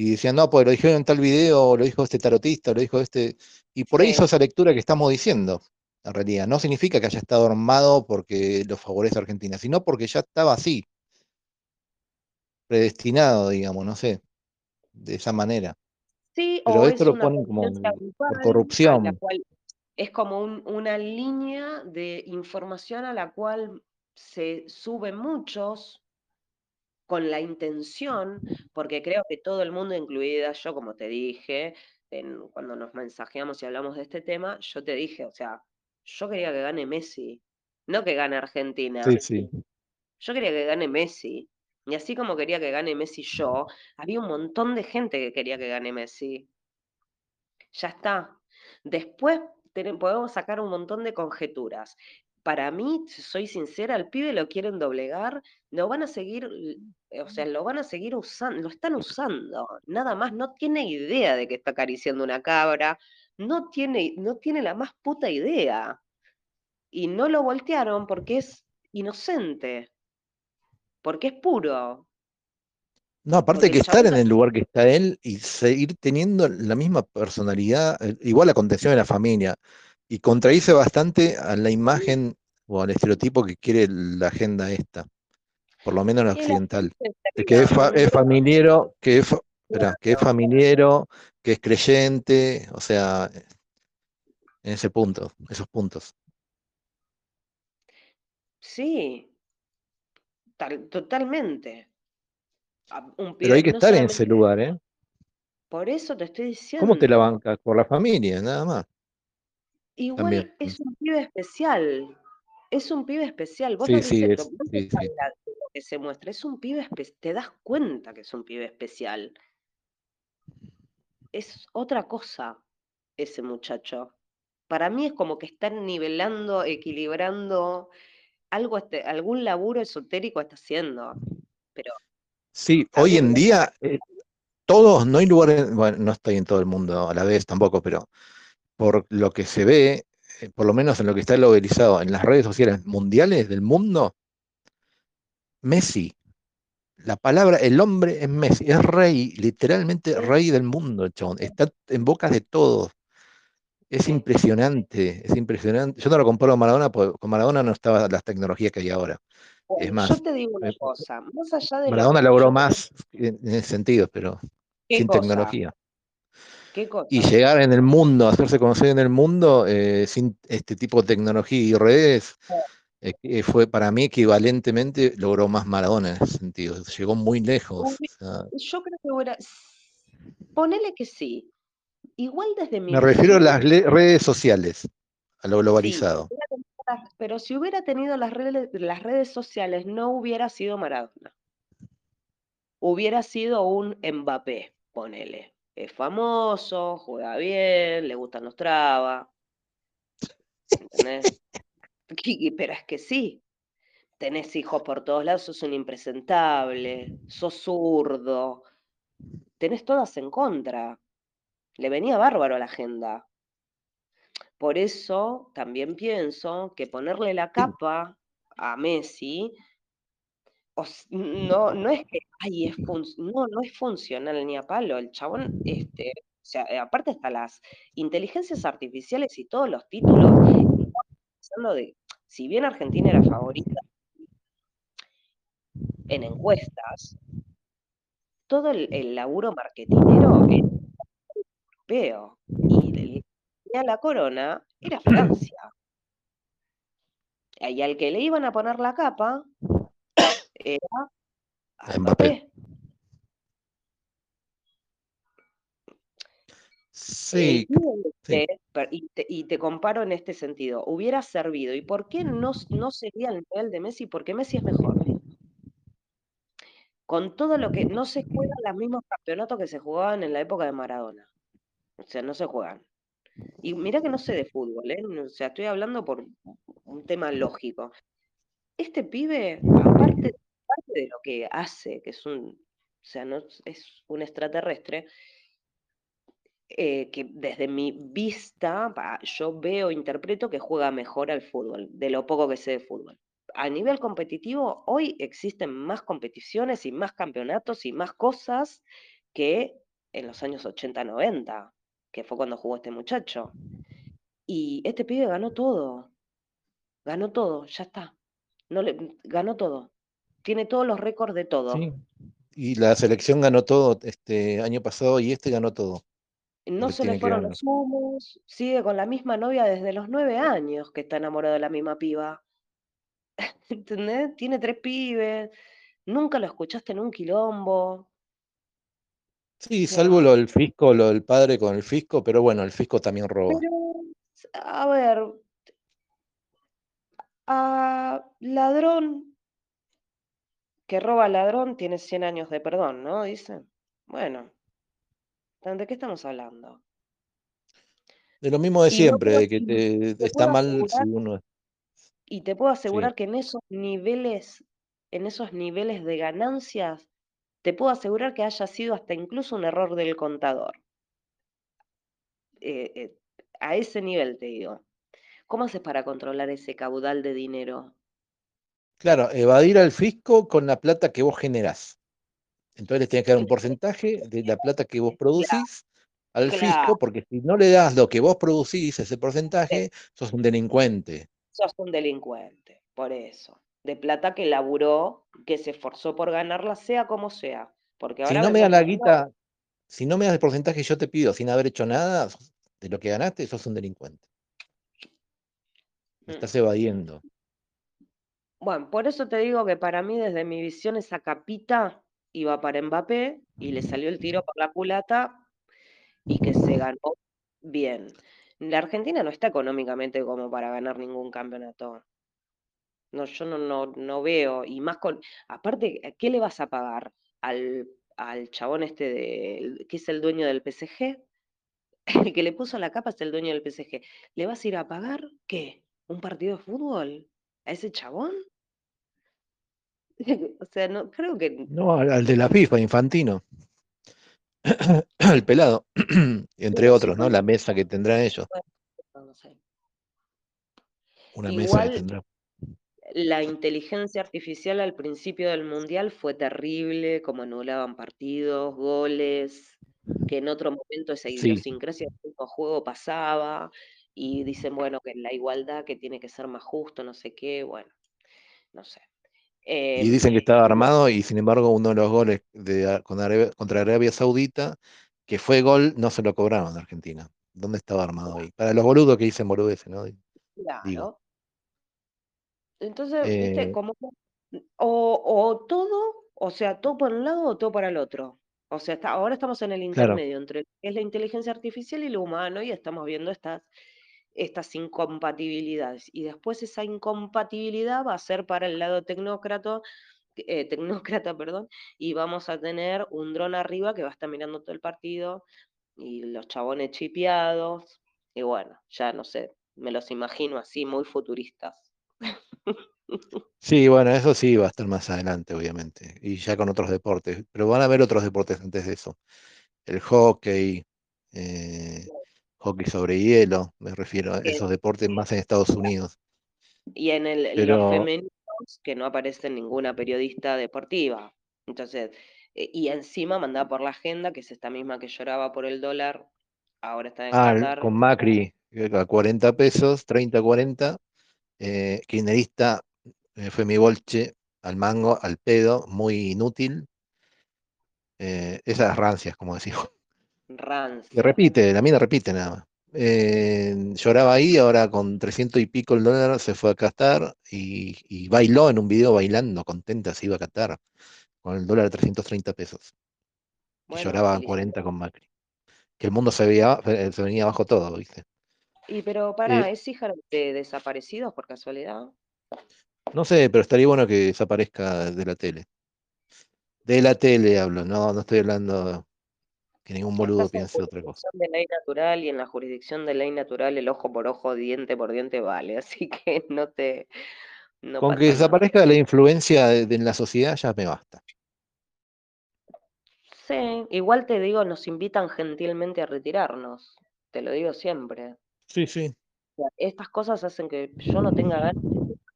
y decían, no, pues lo dijeron en tal video, lo dijo este tarotista, lo dijo este. Y por ahí hizo esa lectura que estamos diciendo, en realidad. No significa que haya estado armado porque lo favorece a Argentina, sino porque ya estaba así. Predestinado, digamos, no sé, de esa manera. Sí, Pero esto lo ponen como por corrupción. es como una línea de información a la cual se suben muchos con la intención, porque creo que todo el mundo, incluida yo, como te dije, cuando nos mensajeamos y hablamos de este tema, yo te dije, o sea, yo quería que gane Messi, no que gane Argentina. Sí, sí. Yo quería que gane Messi. Y así como quería que gane Messi yo, había un montón de gente que quería que gane Messi. Ya está. Después podemos sacar un montón de conjeturas para mí, si soy sincera, al pibe lo quieren doblegar, lo van a seguir, o sea, lo van a seguir usando, lo están usando, nada más, no tiene idea de que está acariciando una cabra, no tiene, no tiene la más puta idea. Y no lo voltearon porque es inocente, porque es puro. No, aparte que estar en el lugar que está él y seguir teniendo la misma personalidad, eh, igual la contención de la familia, y contradice bastante a la imagen o al estereotipo que quiere la agenda esta, por lo menos la occidental, que es, es familiero, que es, que es familiero, que es creyente, o sea, en ese punto, esos puntos. Sí, totalmente. Pero hay que estar en ese lugar, ¿eh? Por eso te estoy diciendo. ¿Cómo te la bancas? Por la familia, nada más. Igual es un pibe especial. Es un pibe especial. Vos sí, sí, es, que se muestra. Es un pibe especial. Te das cuenta que es un pibe especial. Es otra cosa ese muchacho. Para mí es como que están nivelando, equilibrando algo, este, algún laburo esotérico está haciendo. Pero sí, hoy en día eh, todos, no hay lugares, bueno, no estoy en todo el mundo a la vez tampoco, pero por lo que se ve, eh, por lo menos en lo que está localizado en las redes sociales mundiales del mundo, Messi, la palabra, el hombre es Messi, es rey, literalmente rey del mundo, chabón. Está en bocas de todos. Es impresionante, es impresionante. Yo no lo comparo con Maradona, porque con Maradona no estaba las tecnologías que hay ahora. es más, yo te digo una cosa, más allá de Maradona logró más en, ese sentido, pero sin tecnología. Y llegar en el mundo, hacerse conocer en el mundo eh, sin este tipo de tecnología y redes, eh, fue para mí equivalentemente logró más Maradona en ese sentido. Llegó muy lejos. Yo creo que hubiera. Ponele que sí. Igual desde mi. Me refiero a las redes sociales, a lo globalizado. pero si hubiera tenido las redes, las redes sociales, no hubiera sido Maradona. Hubiera sido un Mbappé ponele. Es famoso, juega bien, le gustan los trabas. Pero es que sí. Tenés hijos por todos lados, sos un impresentable, sos zurdo. Tenés todas en contra. Le venía bárbaro a la agenda. Por eso también pienso que ponerle la capa a Messi no, no es que ay, es no, no es funcional ni a palo. El chabón, este, o sea, eh, aparte hasta las inteligencias artificiales y todos los títulos, de, si bien Argentina era favorita en encuestas, todo el, laburo marketinero era europeo y la corona era Francia. Y al que le iban a poner la capa era Mbappé. Sí. y, te, comparo en este sentido, hubiera servido. ¿Y por qué no, no sería el nivel de Messi? Porque Messi es mejor. Con todo lo que no se juegan los mismos campeonatos que se jugaban en la época de Maradona. O sea, no se juegan. Y mira que no sé de fútbol, ¿eh? O sea, estoy hablando por un tema lógico. Este pibe, aparte parte de lo que hace, que es un, o sea, no es un extraterrestre, eh, que desde mi vista, yo veo, interpreto que juega mejor al fútbol, de lo poco que sé de fútbol. A nivel competitivo, hoy existen más competiciones y más campeonatos y más cosas que en los años 80-90, que fue cuando jugó este muchacho. Y este pibe ganó todo. Ganó todo, ya está. No le, ganó todo tiene todos los récords de todo. Sí. Y la selección ganó todo este año pasado y este ganó todo. No se le fueron los humos, sigue con la misma novia desde los nueve años que está enamorado de la misma piba. ¿Entendés? Tiene tres pibes, nunca lo escuchaste en un quilombo. Sí, salvo lo del fisco, lo del padre con el fisco, pero bueno, el fisco también roba. a ver, a ladrón que roba ladrón tiene 100 años de perdón, ¿no? Dice. Bueno, ¿de qué estamos hablando? De lo mismo de siempre, de que está mal si uno... Y te puedo asegurar que en esos niveles, en esos niveles de ganancias, te puedo asegurar que haya sido hasta incluso un error del contador. Eh, eh, a ese nivel te digo. ¿Cómo haces para controlar ese caudal de dinero? Claro, evadir al fisco con la plata que vos generás. Entonces les tenés que dar un porcentaje de la plata que vos producís al fisco, porque si no le das lo que vos producís, ese porcentaje, sos un delincuente. Sos un delincuente, por eso. De plata que laburó, que se esforzó por ganarla, sea como sea. Porque si no me das la guita, si no me das el porcentaje yo te pido sin haber hecho nada de lo que ganaste, sos un delincuente. Me mm. estás evadiendo. Bueno, por eso te digo que para mí, desde mi visión, esa capita iba para Mbappé y le salió el tiro por la culata y que se ganó bien. La Argentina no está económicamente como para ganar ningún campeonato. No, yo no, no, no veo, y más con, aparte, ¿qué le vas a pagar al, al chabón este de, que es el dueño del PSG? El que le puso la capa es el dueño del PSG. ¿Le vas a ir a pagar qué? ¿Un partido de fútbol? ¿A ese chabón? o sea, no, creo que... No, al, de la FIFA, Infantino. el pelado, entre otros, ¿no? La mesa que tendrán ellos. Una mesa que tendrá la inteligencia artificial al principio del Mundial fue terrible, como anulaban partidos, goles, que en otro momento esa idiosincrasia del juego pasaba, y dicen, bueno, que la igualdad, que tiene que ser más justo, no sé qué, bueno, no sé. Y dicen que estaba armado y sin embargo uno de los goles de, contra Arabia Saudita, que fue gol, no se lo cobraron en Argentina. ¿Dónde estaba armado ahí? Para los boludos que dicen boludeces, ¿no? Claro. Entonces, viste, eh. como o, todo, o sea, todo por un lado o todo para el otro. O sea, ahora estamos en el intermedio entre es la inteligencia artificial y lo humano y estamos viendo estas, estas incompatibilidades. Y después esa incompatibilidad va a ser para el lado tecnócrata, eh, tecnócrata, perdón, y vamos a tener un dron arriba que va a estar mirando todo el partido y los chabones chipeados. Y bueno, ya no sé, me los imagino así, muy futuristas. Sí, bueno, eso sí va a estar más adelante, obviamente, y ya con otros deportes, pero van a haber otros deportes antes de eso. El hockey, eh, hockey sobre hielo, me refiero a esos deportes más en Estados Unidos. Y en el, los femeninos que no aparece ninguna periodista deportiva. Entonces, eh, y encima mandada por la agenda, que es esta misma que lloraba por el dólar, ahora está en ah, Con Macri a 40 pesos, 30, 40, eh, kirchnerista eh, fue mi bolche al mango, al pedo, muy inútil. Eh, esas rancias, como decimos. Que repite, la mina repite nada más. Eh, lloraba ahí, ahora con 300 y pico el dólar se fue a Qatar y, bailó en un video bailando, contenta, se iba a Qatar con el dólar de 330 pesos. y lloraba a 40 con Macri. Que el mundo se, veía, se venía abajo todo, ¿viste? Y pero para, ¿es hija de desaparecidos por casualidad? No sé, pero estaría bueno que desaparezca de la tele. De la tele hablo, no, no estoy hablando que ningún boludo piense otra cosa. de ley natural y en la jurisdicción de ley natural el ojo por ojo, diente por diente vale, así que no te... Con que desaparezca la influencia de, en la sociedad ya me basta. Sí, igual te digo, nos invitan gentilmente a retirarnos, te lo digo siempre. Sí, sí. Estas cosas hacen que yo no tenga ganas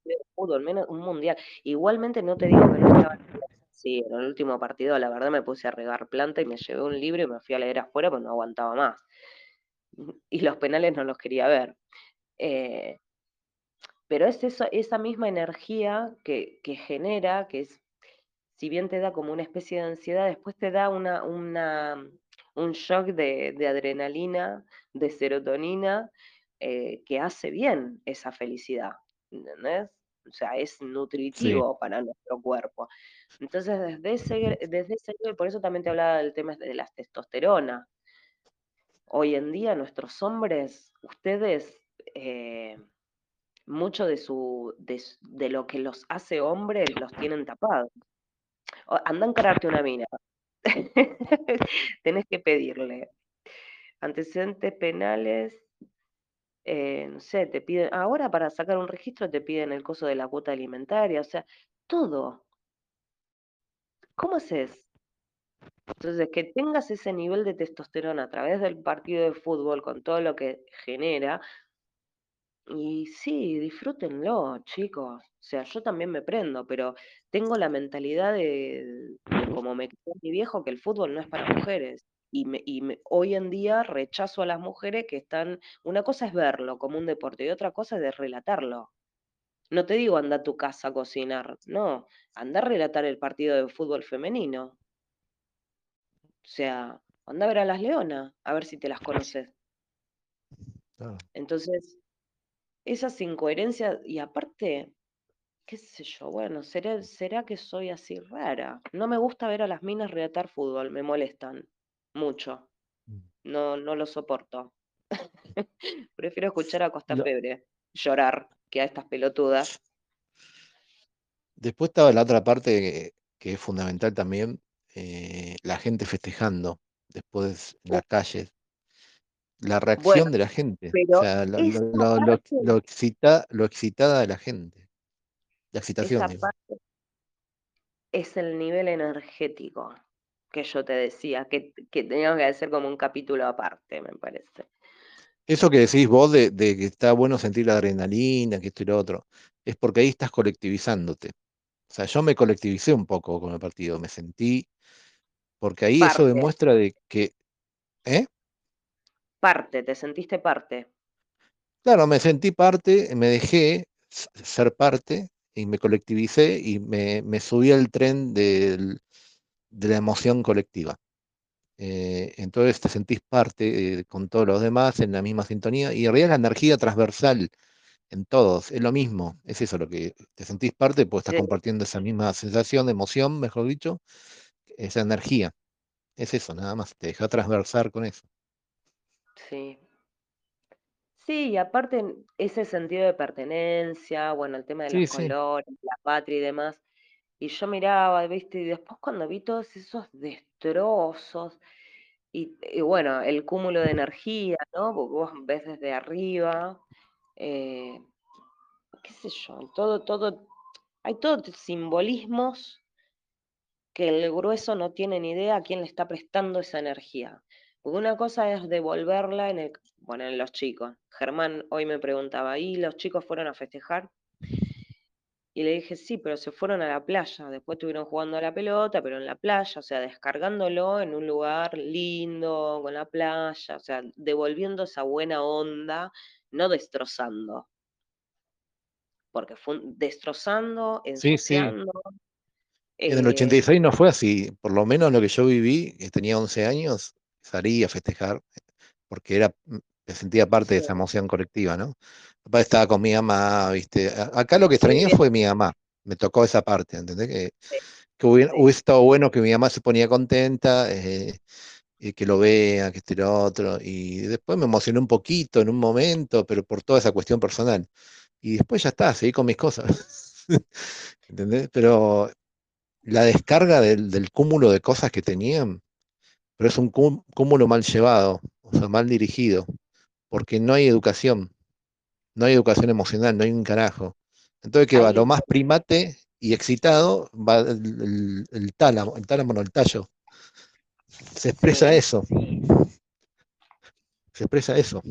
de fútbol, menos un mundial. Igualmente no te digo que no estaba Sí, en el último partido la verdad me puse a regar planta y me llevé un libro y me fui a leer afuera porque no aguantaba más. Y los penales no los quería ver. Eh, pero es esa misma energía que, genera, que es, si bien te da como una especie de ansiedad, después te da una, un shock de, adrenalina, de serotonina, eh, que hace bien esa felicidad, ¿entendés? O sea, es nutritivo para nuestro cuerpo. Entonces, desde ese, desde ese por eso también te hablaba del tema de la testosterona. Hoy en día nuestros hombres, ustedes, eh, mucho de, su, de, lo que los hace hombres los tienen tapados. Andan a encararte una mina, tenés que pedirle. Antecedentes penales, eh, no sé, te piden, ahora para sacar un registro te piden el coso de la cuota alimentaria, o sea, todo. ¿Cómo haces? Entonces, que tengas ese nivel de testosterona a través del partido de fútbol con todo lo que genera, y sí, disfrútenlo, chicos. O sea, yo también me prendo, pero tengo la mentalidad de, como me quedó mi viejo, que el fútbol no es para mujeres. Y, me, y hoy en día rechazo a las mujeres que están. Una cosa es verlo como un deporte y otra cosa es relatarlo. No te digo anda a tu casa a cocinar, no, anda a relatar el partido de fútbol femenino. O sea, anda a ver a las leonas, a ver si te las conoces. Entonces, esas incoherencias, y aparte, qué sé yo, bueno, ¿será, será que soy así rara. No me gusta ver a las minas relatar fútbol, me molestan mucho. Mm. No, no lo soporto. Prefiero escuchar a Costa Febre llorar que a estas pelotudas. Después estaba la otra parte que, es fundamental también, eh, la gente festejando después en las calles, la reacción de la gente, o sea, lo, lo, excitada de la gente, la excitación. es el nivel energético que yo te decía, que, que teníamos que hacer como un capítulo aparte, me parece. Eso que decís vos de, que está bueno sentir la adrenalina, que esto y lo otro, es porque ahí estás colectivizándote. O sea, yo me colectivicé un poco con el partido, me sentí, porque ahí eso demuestra de que... ¿Eh? Parte, te sentiste parte. Claro, me sentí parte, me dejé ser parte y me colectivicé y me, subí al tren de la emoción colectiva. Eh, entonces te sentís parte eh, con todos los demás en la misma sintonía y en realidad la energía transversal en todos, es lo mismo, es eso lo que te sentís parte, pues estás compartiendo esa misma sensación, de emoción, mejor dicho, esa energía. Es eso, nada más, te deja transversar con eso. Sí. Sí, y aparte ese sentido de pertenencia, bueno, el tema de los colores, la patria y demás, y yo miraba, ¿viste? Y después cuando vi todos esos destrozos, y, bueno, el cúmulo de energía, ¿no? vos ves desde arriba, eh, qué sé yo, todo, todo, hay todos simbolismos que el grueso no tiene ni idea a quién le está prestando esa energía. Porque una cosa es devolverla en el, bueno, en los chicos. Germán hoy me preguntaba, ¿y los chicos fueron a festejar? Y le dije, sí, pero se fueron a la playa, después estuvieron jugando a la pelota, pero en la playa, o sea, descargándolo en un lugar lindo, con la playa, o sea, devolviendo esa buena onda, no destrozando. Porque fue destrozando, ensuciando. En el 86 eh, no fue así, por lo menos lo que yo viví, que tenía 11 años, salí a festejar, porque era, mm, me sentía parte de esa emoción colectiva, ¿no? Estaba con mi mamá, ¿viste? Acá lo que extrañé fue mi mamá. Me tocó esa parte, ¿entendés? Que, que hubiera, estado bueno que mi mamá se ponía contenta, eh, y que lo vea, que esté lo otro. Y después me emocioné un poquito en un momento, pero por toda esa cuestión personal. Y después ya está, seguí con mis cosas. ¿Entendés? Pero la descarga del, del, cúmulo de cosas que tenían, pero es un cúmulo mal llevado, o sea, mal dirigido, porque no hay educación no hay educación emocional, no hay un carajo. Entonces, ¿qué va? Lo más primate y excitado va el, tálamo, el tálamo no, el tallo. Se expresa eso. Se expresa eso.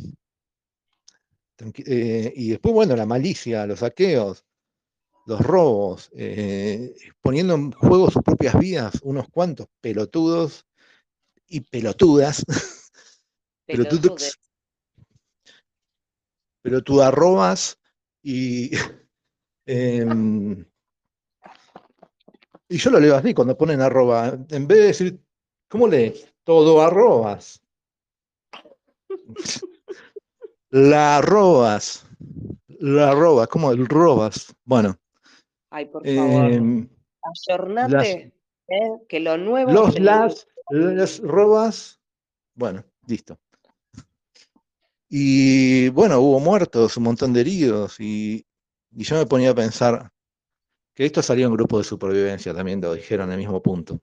Eh, y después, bueno, la malicia, los saqueos, los robos, eh, poniendo en juego sus propias vidas, unos cuantos pelotudos y pelotudas. Pelotudos pero tú arrobas y... Em, y yo lo leo así cuando ponen arroba. En vez de decir, ¿cómo lees? Todo arrobas. La arrobas. La arrobas, como el robas. Bueno. Ay, por favor. Eh, que lo nuevo. Los, las, las robas. Bueno, listo. Y bueno, hubo muertos, un montón de heridos, y, yo me ponía a pensar que esto salió en grupo de supervivencia también, lo dijeron en el mismo punto.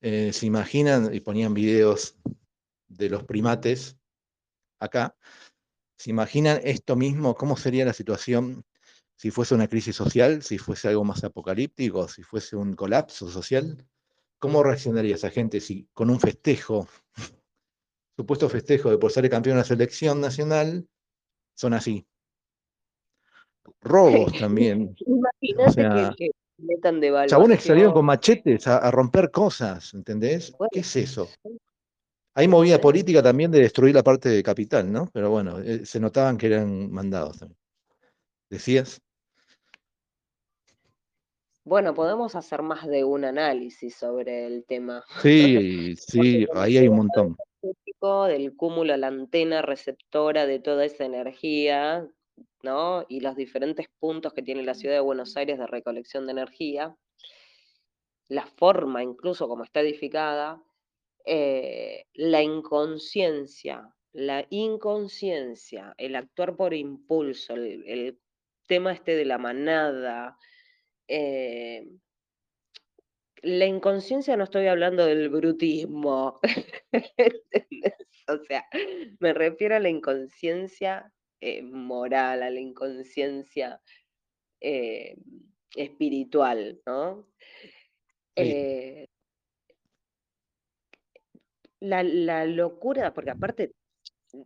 Eh, se imaginan, y ponían videos de los primates acá, se imaginan esto mismo, cómo sería la situación si fuese una crisis social, si fuese algo más apocalíptico, si fuese un colapso social, ¿cómo reaccionaría esa gente si con un festejo supuesto festejo de por ser campeón de la selección nacional son así. Robos también. Imagínate que, metan de valor. Chabones salieron con machetes a, romper cosas, ¿entendés? ¿Qué es eso? Hay movida política también de destruir la parte de capital, ¿no? Pero bueno, eh, se notaban que eran mandados también. ¿Decías? Bueno, podemos hacer más de un análisis sobre el tema. Sí, sí, ahí hay un montón del cúmulo, la antena receptora de toda esa energía, ¿no? Y los diferentes puntos que tiene la ciudad de Buenos Aires de recolección de energía, la forma incluso como está edificada, eh, la inconsciencia, la inconsciencia, el actuar por impulso, el, tema este de la manada, eh, la inconsciencia no estoy hablando del brutismo, o sea, me refiero a la inconsciencia eh, moral, a la inconsciencia espiritual, ¿no? la, locura, porque aparte,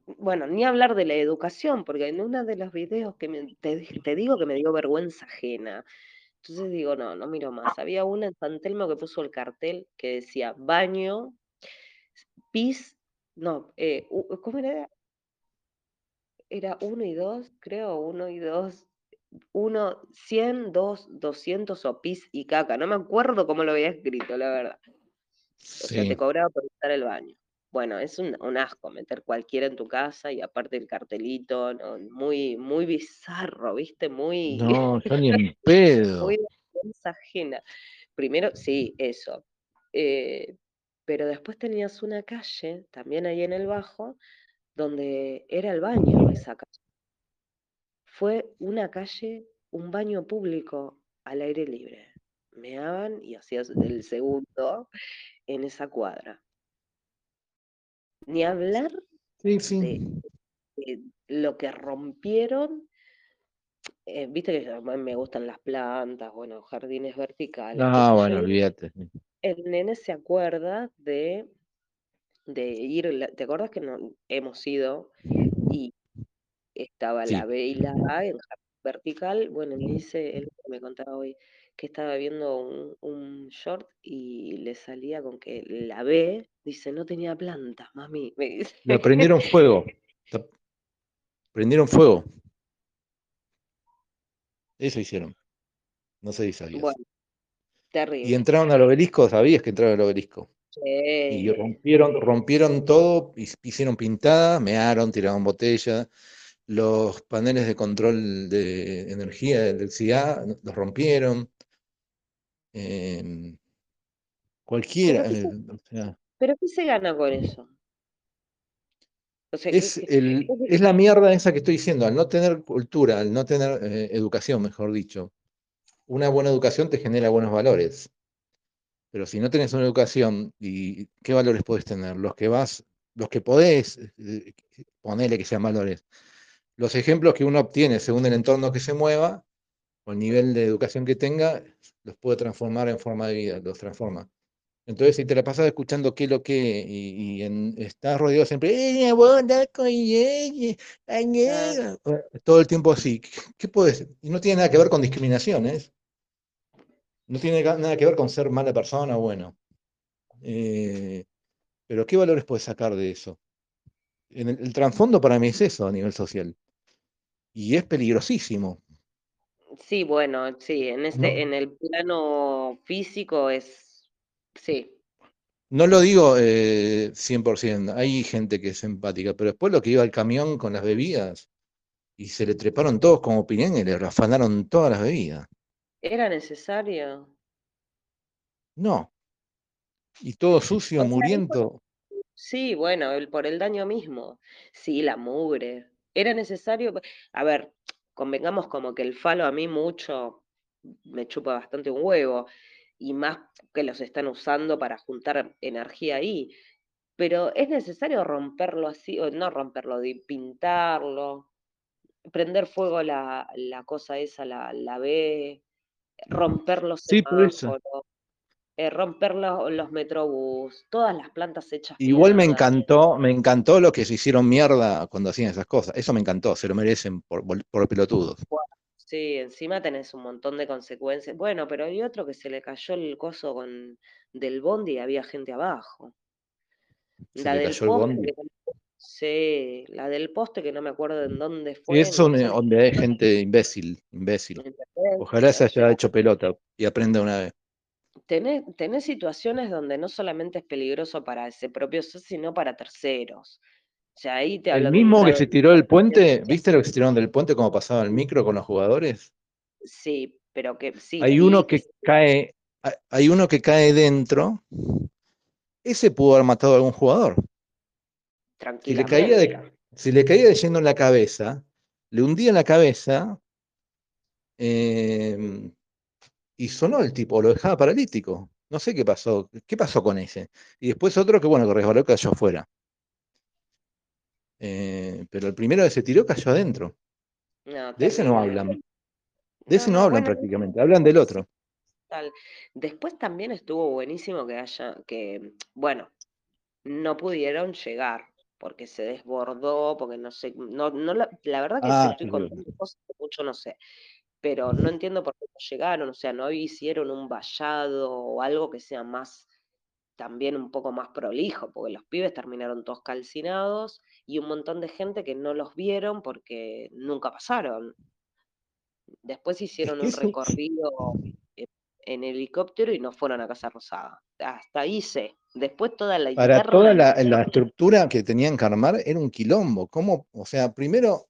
bueno, ni hablar de la educación, porque en uno de los videos que te, digo que me dio vergüenza ajena. Entonces digo, no, no miro más. Había una en San Telmo que puso el cartel que decía baño, pis, no, eh, ¿cómo era? Era uno y dos, creo, uno y dos, uno, cien, dos, doscientos o pis y caca. No me acuerdo cómo lo había escrito, la verdad. O sea, te cobraba por usar el baño. Bueno, es un, asco meter cualquiera en tu casa y aparte el cartelito, muy, muy bizarro, ¿viste? Muy. No, yo ni en pedo. muy ajena. Primero, sí, eso. Eh, pero después tenías una calle, también ahí en el bajo, donde era el baño esa calle. Fue una calle, un baño público al aire libre. Meaban y hacías el segundo en esa cuadra. Ni hablar De, lo que rompieron. Eh, viste que a mí me gustan las plantas, bueno, jardines verticales. Ah, bueno, olvídate. El nene se acuerda de, de ir, ¿te acuerdas que no, hemos ido y estaba la B y la A en jardín vertical? Bueno, me dice, él me contaba hoy, que estaba viendo un, short y le salía con que la B, dice, no tenía plantas, mami. Me dice. Prendieron fuego. Prendieron fuego. Eso hicieron. No sé si sabías. Bueno, terrible. Y entraron al obelisco, sabías que entraron al obelisco. Sí. Y rompieron, rompieron todo, hicieron pintada, mearon, tiraron botella. Los paneles de control de energía del CIA los rompieron. Em, cualquiera. ¿Pero qué, se, gana con eso? es, es, la mierda esa que estoy diciendo, al no tener cultura, al no tener eh, educación, mejor dicho. Una buena educación te genera buenos valores. Pero si no tenés una educación, ¿y qué valores podés tener? Los que vas, los que podés, eh, ponele que sean valores. Los ejemplos que uno obtiene según el entorno que se mueva, o el nivel de educación que tenga, los puede transformar en forma de vida, los transforma. Entonces, si te la pasas escuchando qué lo que, y, estás rodeado siempre, eh, todo el tiempo así, ¿qué, puede ser? Y no tiene nada que ver con discriminaciones, no tiene nada que ver con ser mala persona o bueno. Eh, pero ¿qué valores puedes sacar de eso? En el, el trasfondo para mí es eso a nivel social. Y es peligrosísimo, Sí, bueno, sí, en este, en el plano físico es, sí. No lo digo eh, 100%, hay gente que es empática, pero después lo que iba al camión con las bebidas y se le treparon todos como opinión y le rafanaron todas las bebidas. ¿Era necesario? No. Y todo sucio, muriendo. Sí, bueno, el, por el daño mismo. Sí, la mugre. Era necesario. A ver, convengamos como que el falo a mí mucho me chupa bastante un huevo, y más que los están usando para juntar energía ahí. Pero es necesario romperlo así, o no romperlo, de pintarlo, prender fuego la, la cosa esa, la, la B, romper los sí, eh, romper los, metrobús, todas las plantas hechas. Igual me encantó, me encantó lo que se hicieron mierda cuando hacían esas cosas. Eso me encantó, se lo merecen por, por pelotudos. Sí, encima tenés un montón de consecuencias. Bueno, pero hay otro que se le cayó el coso con del bondi y había gente abajo. la del poste, sí, la del poste que no me acuerdo en dónde fue. Es donde hay gente imbécil, imbécil. Ojalá se haya hecho pelota y aprenda una vez tenés, situaciones donde no solamente es peligroso para ese propio sino para terceros. O sea, ahí te El mismo que se tiró el puente, ¿viste lo que se tiraron del puente como pasaba el micro con los jugadores? Sí, pero que sí. Hay uno que, cae, hay uno que cae dentro. Ese pudo haber matado a algún jugador. Si le caía de, si le caía de lleno en la cabeza, le hundía en la cabeza em, y sonó el tipo, lo dejaba paralítico. No sé qué pasó, qué pasó con ese. Y después otro que, bueno, que resbaló cayó afuera. Eh, pero el primero que se tiró cayó adentro. de ese no hablan. De ese no, hablan prácticamente, hablan del otro. Después también estuvo buenísimo que haya, que, bueno, no pudieron llegar porque se desbordó, porque no sé, no, no la, verdad que ah, estoy contando cosas que mucho no sé, pero no entiendo por qué no llegaron, o sea, no hicieron un vallado o algo que sea más, también un poco más prolijo, porque los pibes terminaron todos calcinados y un montón de gente que no los vieron porque nunca pasaron. Después hicieron un recorrido en helicóptero y no fueron a Casa Rosada. Hasta ahí sé. Después toda la Para toda la, estructura que tenían que armar era un quilombo. ¿Cómo? O sea, primero,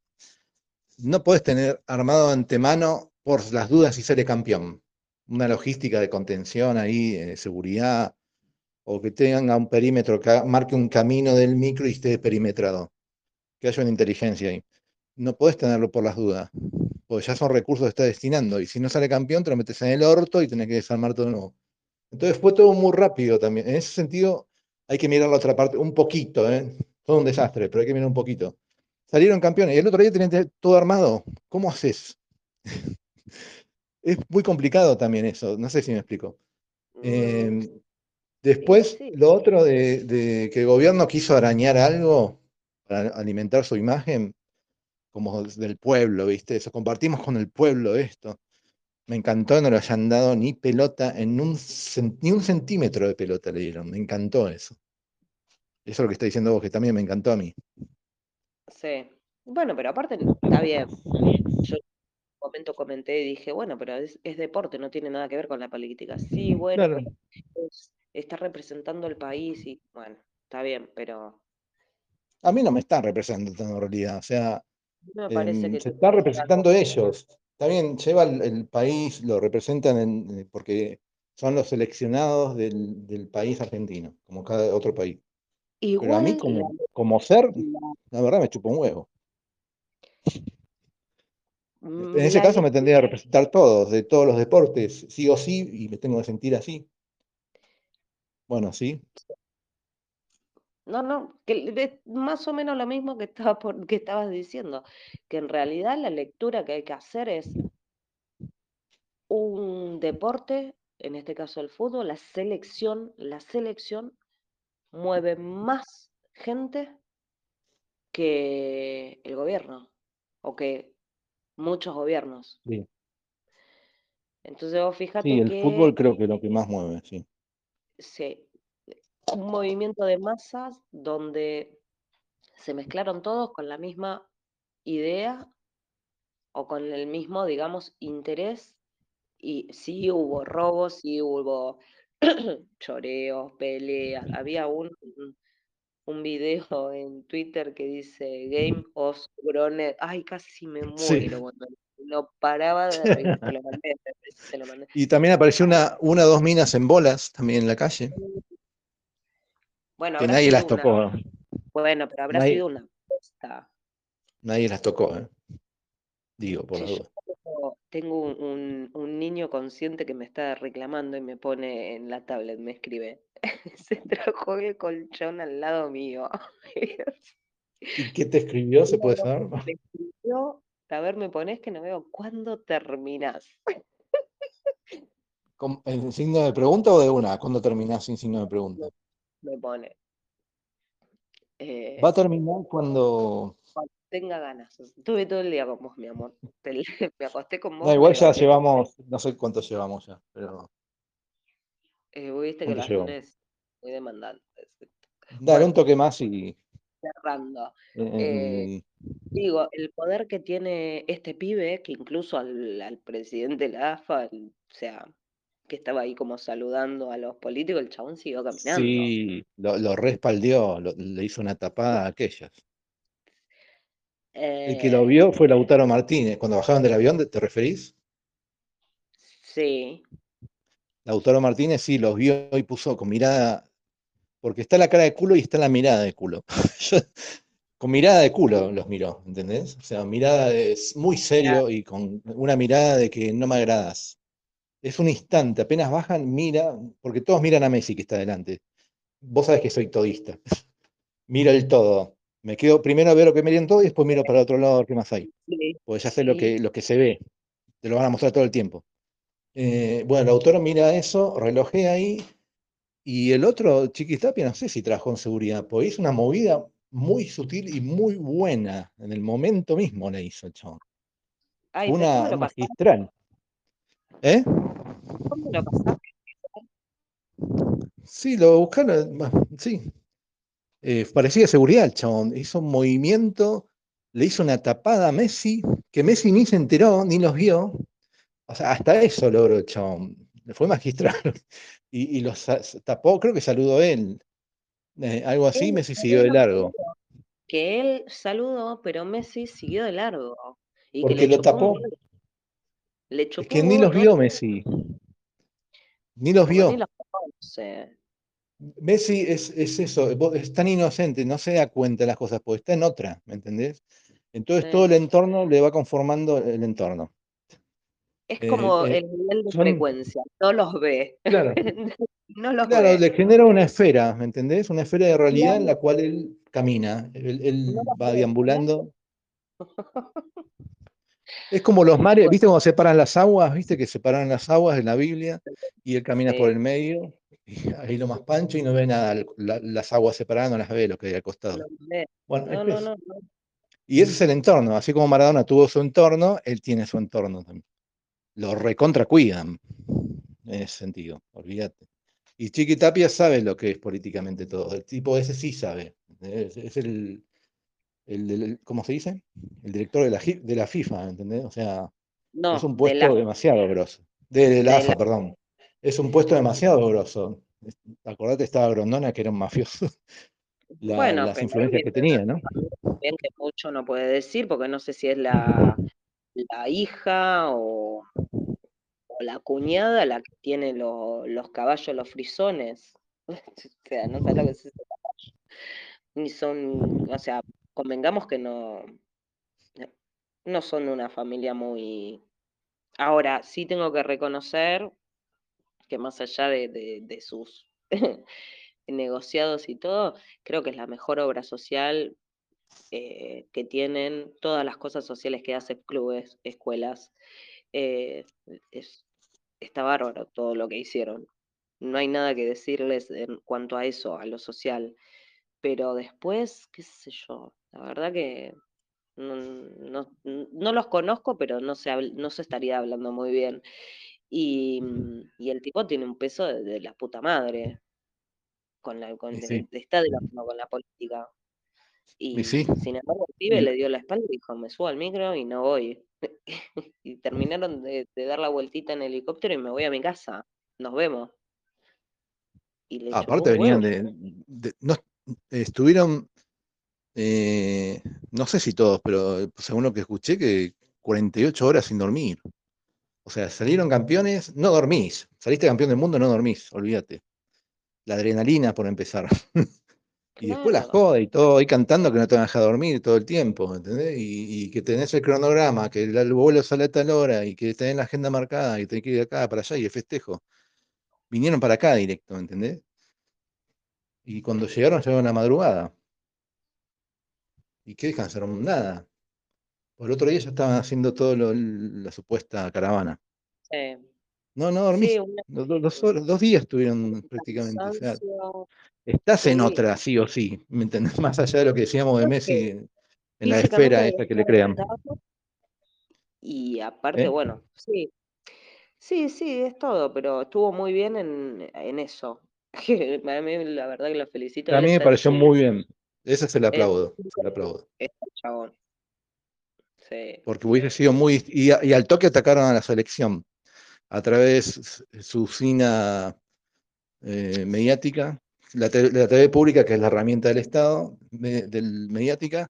no puedes tener armado antemano por las dudas si sale campeón. Una logística de contención ahí, eh, seguridad, o que tenga un perímetro, que marque un camino del micro y esté perimetrado. Que haya una inteligencia ahí. No puedes tenerlo por las dudas porque ya son recursos que está destinando, y si no sale campeón te lo metes en el orto y tenés que desarmar todo de nuevo. Entonces fue todo muy rápido también. En ese sentido hay que mirar la otra parte, un poquito, ¿eh? todo un desastre, pero hay que mirar un poquito. Salieron campeones y el otro día tenían todo armado. ¿Cómo haces? es muy complicado también eso, no sé si me explico. Mm. Em, después, lo otro de que el gobierno quiso arañar algo para alimentar su imagen, como del pueblo, ¿viste? Eso, compartimos con el pueblo esto. Me encantó, no le hayan dado ni pelota, en un, ni un centímetro de pelota le dieron, me encantó eso. Eso es lo que está diciendo vos, que también me encantó a mí. Sí, bueno, pero aparte está bien. Yo en un momento comenté y dije, bueno, pero es, deporte, no tiene nada que ver con la política. Sí, bueno, está representando el país y bueno, está bien, pero... A mí no me están representando en realidad, o sea, Em, se está representando ellos. También lleva el, país, lo representan eh, porque son los seleccionados del, país argentino, como cada otro país. Pero a mí como, como ser, la verdad me chupa un huevo. En ese caso me tendría que representar todos, de todos los deportes, sí o sí, y me tengo que sentir así. Bueno, sí. No, no, que más o menos lo mismo que, estaba que estabas diciendo, que en realidad la lectura que hay que hacer es un deporte, en este caso el fútbol, la selección, la selección mueve más gente que el gobierno o que muchos gobiernos. Sí. Entonces vos fíjate sí, el fútbol creo que es lo que más mueve, sí. Sí, un movimiento de masas donde se mezclaron todos con la misma idea o con el mismo, digamos, interés. Y sí hubo robos, sí hubo choreos, peleas. Había un, un video en Twitter que dice Game of Groner. Ay, casi me muero no paraba de reír. Y también apareció una, una dos minas en bolas también en la calle. Bueno, que nadie las tocó. Bueno, pero habrá sido una Nadie las tocó, ¿eh? Digo, por la duda. Tengo, un, un, niño consciente que me está reclamando y me pone en la tablet, me escribe. Se trajo el colchón al lado mío. ¿Y qué te escribió? ¿Se puede saber? Me escribió, a ver, me pones que no veo, ¿cuándo terminas? ¿En signo de pregunta o de una? ¿Cuándo terminás sin signo de pregunta? me pone. Eh, Va a terminar cuando... Tenga ganas. Estuve todo el día con vos, mi amor. me acosté con vos. No, igual ya llevamos, no sé cuánto llevamos ya, pero... Eh, viste que las lunes muy demandantes. Dale un toque más y... Cerrando. Eh, digo, el poder que tiene este pibe, que incluso al, al presidente de la AFA, o sea, que estaba ahí como saludando a los políticos, el chabón siguió caminando. Sí, lo, respaldió, le hizo una tapada a aquellas. El que lo vio fue Lautaro Martínez. Cuando bajaron del avión, ¿te referís? Sí. Lautaro Martínez sí los vio y puso con mirada, porque está la cara de culo y está la mirada de culo. con mirada de culo los miró, ¿entendés? O sea, mirada es muy serio y con una mirada de que no me agradas. Es un instante, apenas bajan, mira, porque todos miran a Messi que está adelante. Vos sabés que soy todista. Miro el todo. Me quedo primero a ver lo que miran todo y después miro para otro lado a ver qué más hay. Porque ya sé lo, que, lo que se ve. Te lo van a mostrar todo el tiempo. Eh, bueno, el autor mira eso, relojea ahí. Y el otro, Chiquistapia, no sé si trabajó en seguridad, porque hizo una movida muy sutil y muy buena. En el momento mismo le hizo el chabón. una magistral. ¿Eh? ¿Cómo lo pasaste? Sí, lo buscaron, sí. Eh, parecía seguridad el chabón. Hizo un movimiento, le hizo una tapada a Messi, que Messi ni se enteró, ni los vio. O sea, hasta eso logró el chabón. Fue magistral. Y, y los tapó, creo que saludó él. Eh, algo así, Messi siguió de largo. Que él saludó, pero Messi siguió de largo. Porque lo tapó. es que ni los vio Messi. Ni los vio. Messi es, eso, es tan inocente, no se da cuenta de las cosas, porque está en otra, ¿me entendés? Entonces todo el entorno le va conformando el entorno. Es eh, como eh, el nivel de frecuencia, no los ve. Claro, claro le genera una esfera, ¿me entendés? Una esfera de realidad en la cual él camina, él, va deambulando. Es como los mares, ¿viste cómo separan las aguas? ¿Viste que separan las aguas en la Biblia? Y él camina por el medio, y ahí lo más pancho y no ve nada, las aguas separadas no las ve lo que hay al costado. Bueno, no, no, y ese es el entorno, así como Maradona tuvo su entorno, él tiene su entorno también lo recontra cuidan en ese sentido, olvídate. Y Chiqui Tapia sabe lo que es políticamente todo, el tipo ese sí sabe, es, el, el, ¿cómo se dice? El director de la, de la FIFA, ¿entendés? O sea, es un puesto demasiado grosso. De, la AFA, perdón. Es un puesto demasiado grosso. Acordate, estaba Grondona, que era un mafioso. las influencias que tenía, ¿no? Que mucho no puede decir, porque no sé si es la, la hija o, la cuñada la que tiene los caballos, los frisones. o sea, no sé lo que es ese caballo. Ni son, o sea, convengamos que no, no son una familia muy... Ahora, sí tengo que reconocer que más allá de sus negociados y todo, creo que es la mejor obra social eh, que tienen todas las cosas sociales que hacen clubes, escuelas. Eh, está bárbaro todo lo que hicieron. No hay nada que decirles en cuanto a eso, a lo social. Pero después, qué sé yo, la verdad que no, los conozco, pero no se, no se estaría hablando muy bien. Y, el tipo tiene un peso de, la puta madre. Con la, con, está de la, con la política. Y, sin embargo, el pibe le dio la espalda y dijo, me subo al micro y no voy. y terminaron de, dar la vueltita en helicóptero y me voy a mi casa. Nos vemos. Aparte venían de, no, estuvieron, eh, no sé si todos, pero según lo que escuché, que 48 horas sin dormir. O sea, salieron campeones, no dormís. Saliste campeón del mundo, no dormís, olvídate. La adrenalina por empezar. Y después la joda y todo, ahí cantando que no te van a dejar dormir todo el tiempo, ¿entendés? Y, que tenés el cronograma, que el vuelo sale a tal hora y que tenés la agenda marcada y tenés que ir de acá para allá y el festejo. Vinieron para acá directo, ¿entendés? Y cuando llegaron, llegaron a la madrugada. ¿Y qué descansaron? Nada. Por el otro día ya estaban haciendo todo la supuesta caravana. Sí. No, no dormí. dos, días estuvieron prácticamente. estás en otra, sí o sí, ¿me entendés? Más allá de lo que decíamos de Messi en la esfera esta que le crean. Y aparte, ¿Eh? bueno, sí. Sí, sí, es todo, pero estuvo muy bien en, eso. a mí la verdad que lo felicito. A mí me pareció muy bien. Ese se le aplaudo. Se le aplaudo. chabón. Sí. Porque hubiese sido muy. y al toque atacaron a la selección a través de su usina eh, mediática, la, TV pública, que es la herramienta del Estado, del mediática,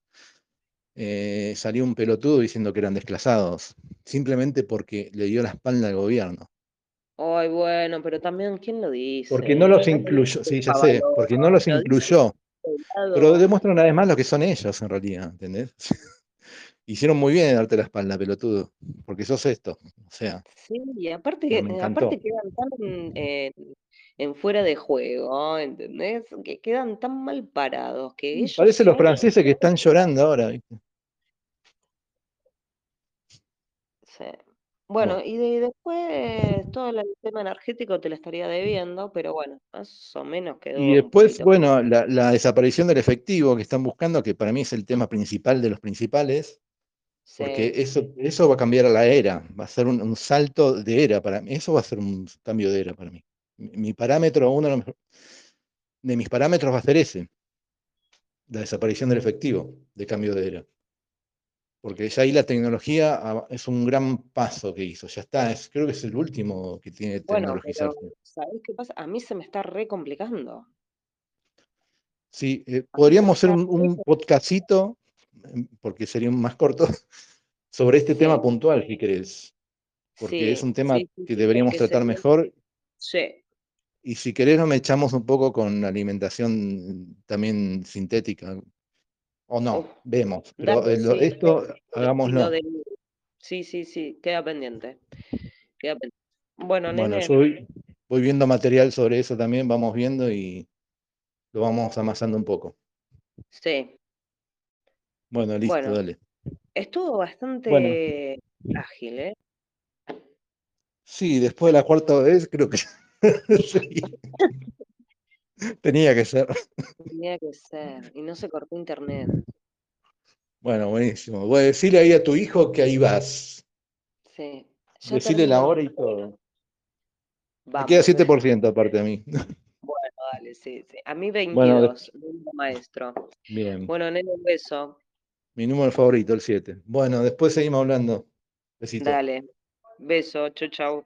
eh, salió un pelotudo diciendo que eran desclasados, simplemente porque le dio la espalda al gobierno. Ay, bueno, pero también, ¿quién lo dice? Porque no los incluyó, sí, ya sé, porque no los incluyó. Pero demuestra una vez más lo que son ellos, en realidad, ¿entendés? Hicieron muy bien en darte la espalda, pelotudo, porque sos esto, o sea. Sí, y aparte, aparte quedan tan en fuera de juego, ¿entendés? Que quedan tan mal parados que ellos... Parece los franceses que están llorando ahora, ¿viste? Sí. Bueno, y después todo el tema energético te lo estaría debiendo, pero bueno, más o menos quedó. Y después, bueno, la, desaparición del efectivo que están buscando, que para mí es el tema principal de los principales, porque eso, eso va a cambiar a la era, va a ser un, salto de era para mí, eso va a ser un cambio de era para mí. Mi, parámetro, uno de mis parámetros va a ser ese, la desaparición del efectivo, de cambio de era porque ya ahí la tecnología es un gran paso que hizo, ya está, es, creo que es el último que tiene bueno, ¿Sabés qué pasa? A mí se me está re complicando. Sí, eh, podríamos hacer un, podcastito, porque sería más corto, sobre este tema puntual, si querés. Porque es un tema que deberíamos tratar mejor. Sí. Y si querés, nos echamos un poco con alimentación también sintética, o no, vemos. Pero esto hagámoslo. sí, sí, sí, queda pendiente. Bueno, bueno yo voy, viendo material sobre eso también, vamos viendo y lo vamos amasando un poco. Sí. Bueno, listo, dale. Estuvo bastante ágil, ¿eh? Sí, después de la cuarta vez creo que Tenía que ser. Tenía que ser. Y no se cortó internet. Bueno, buenísimo. Voy a decirle ahí a tu hijo que ahí vas. Sí. Decirle la hora y todo. Me queda 7% aparte de mí. Bueno, dale, sí, sí. A mí 22, maestro. Bien. Bueno, nene, un beso. Mi número favorito, el 7. Bueno, después seguimos hablando. Besito. Dale. Beso, chau, chau.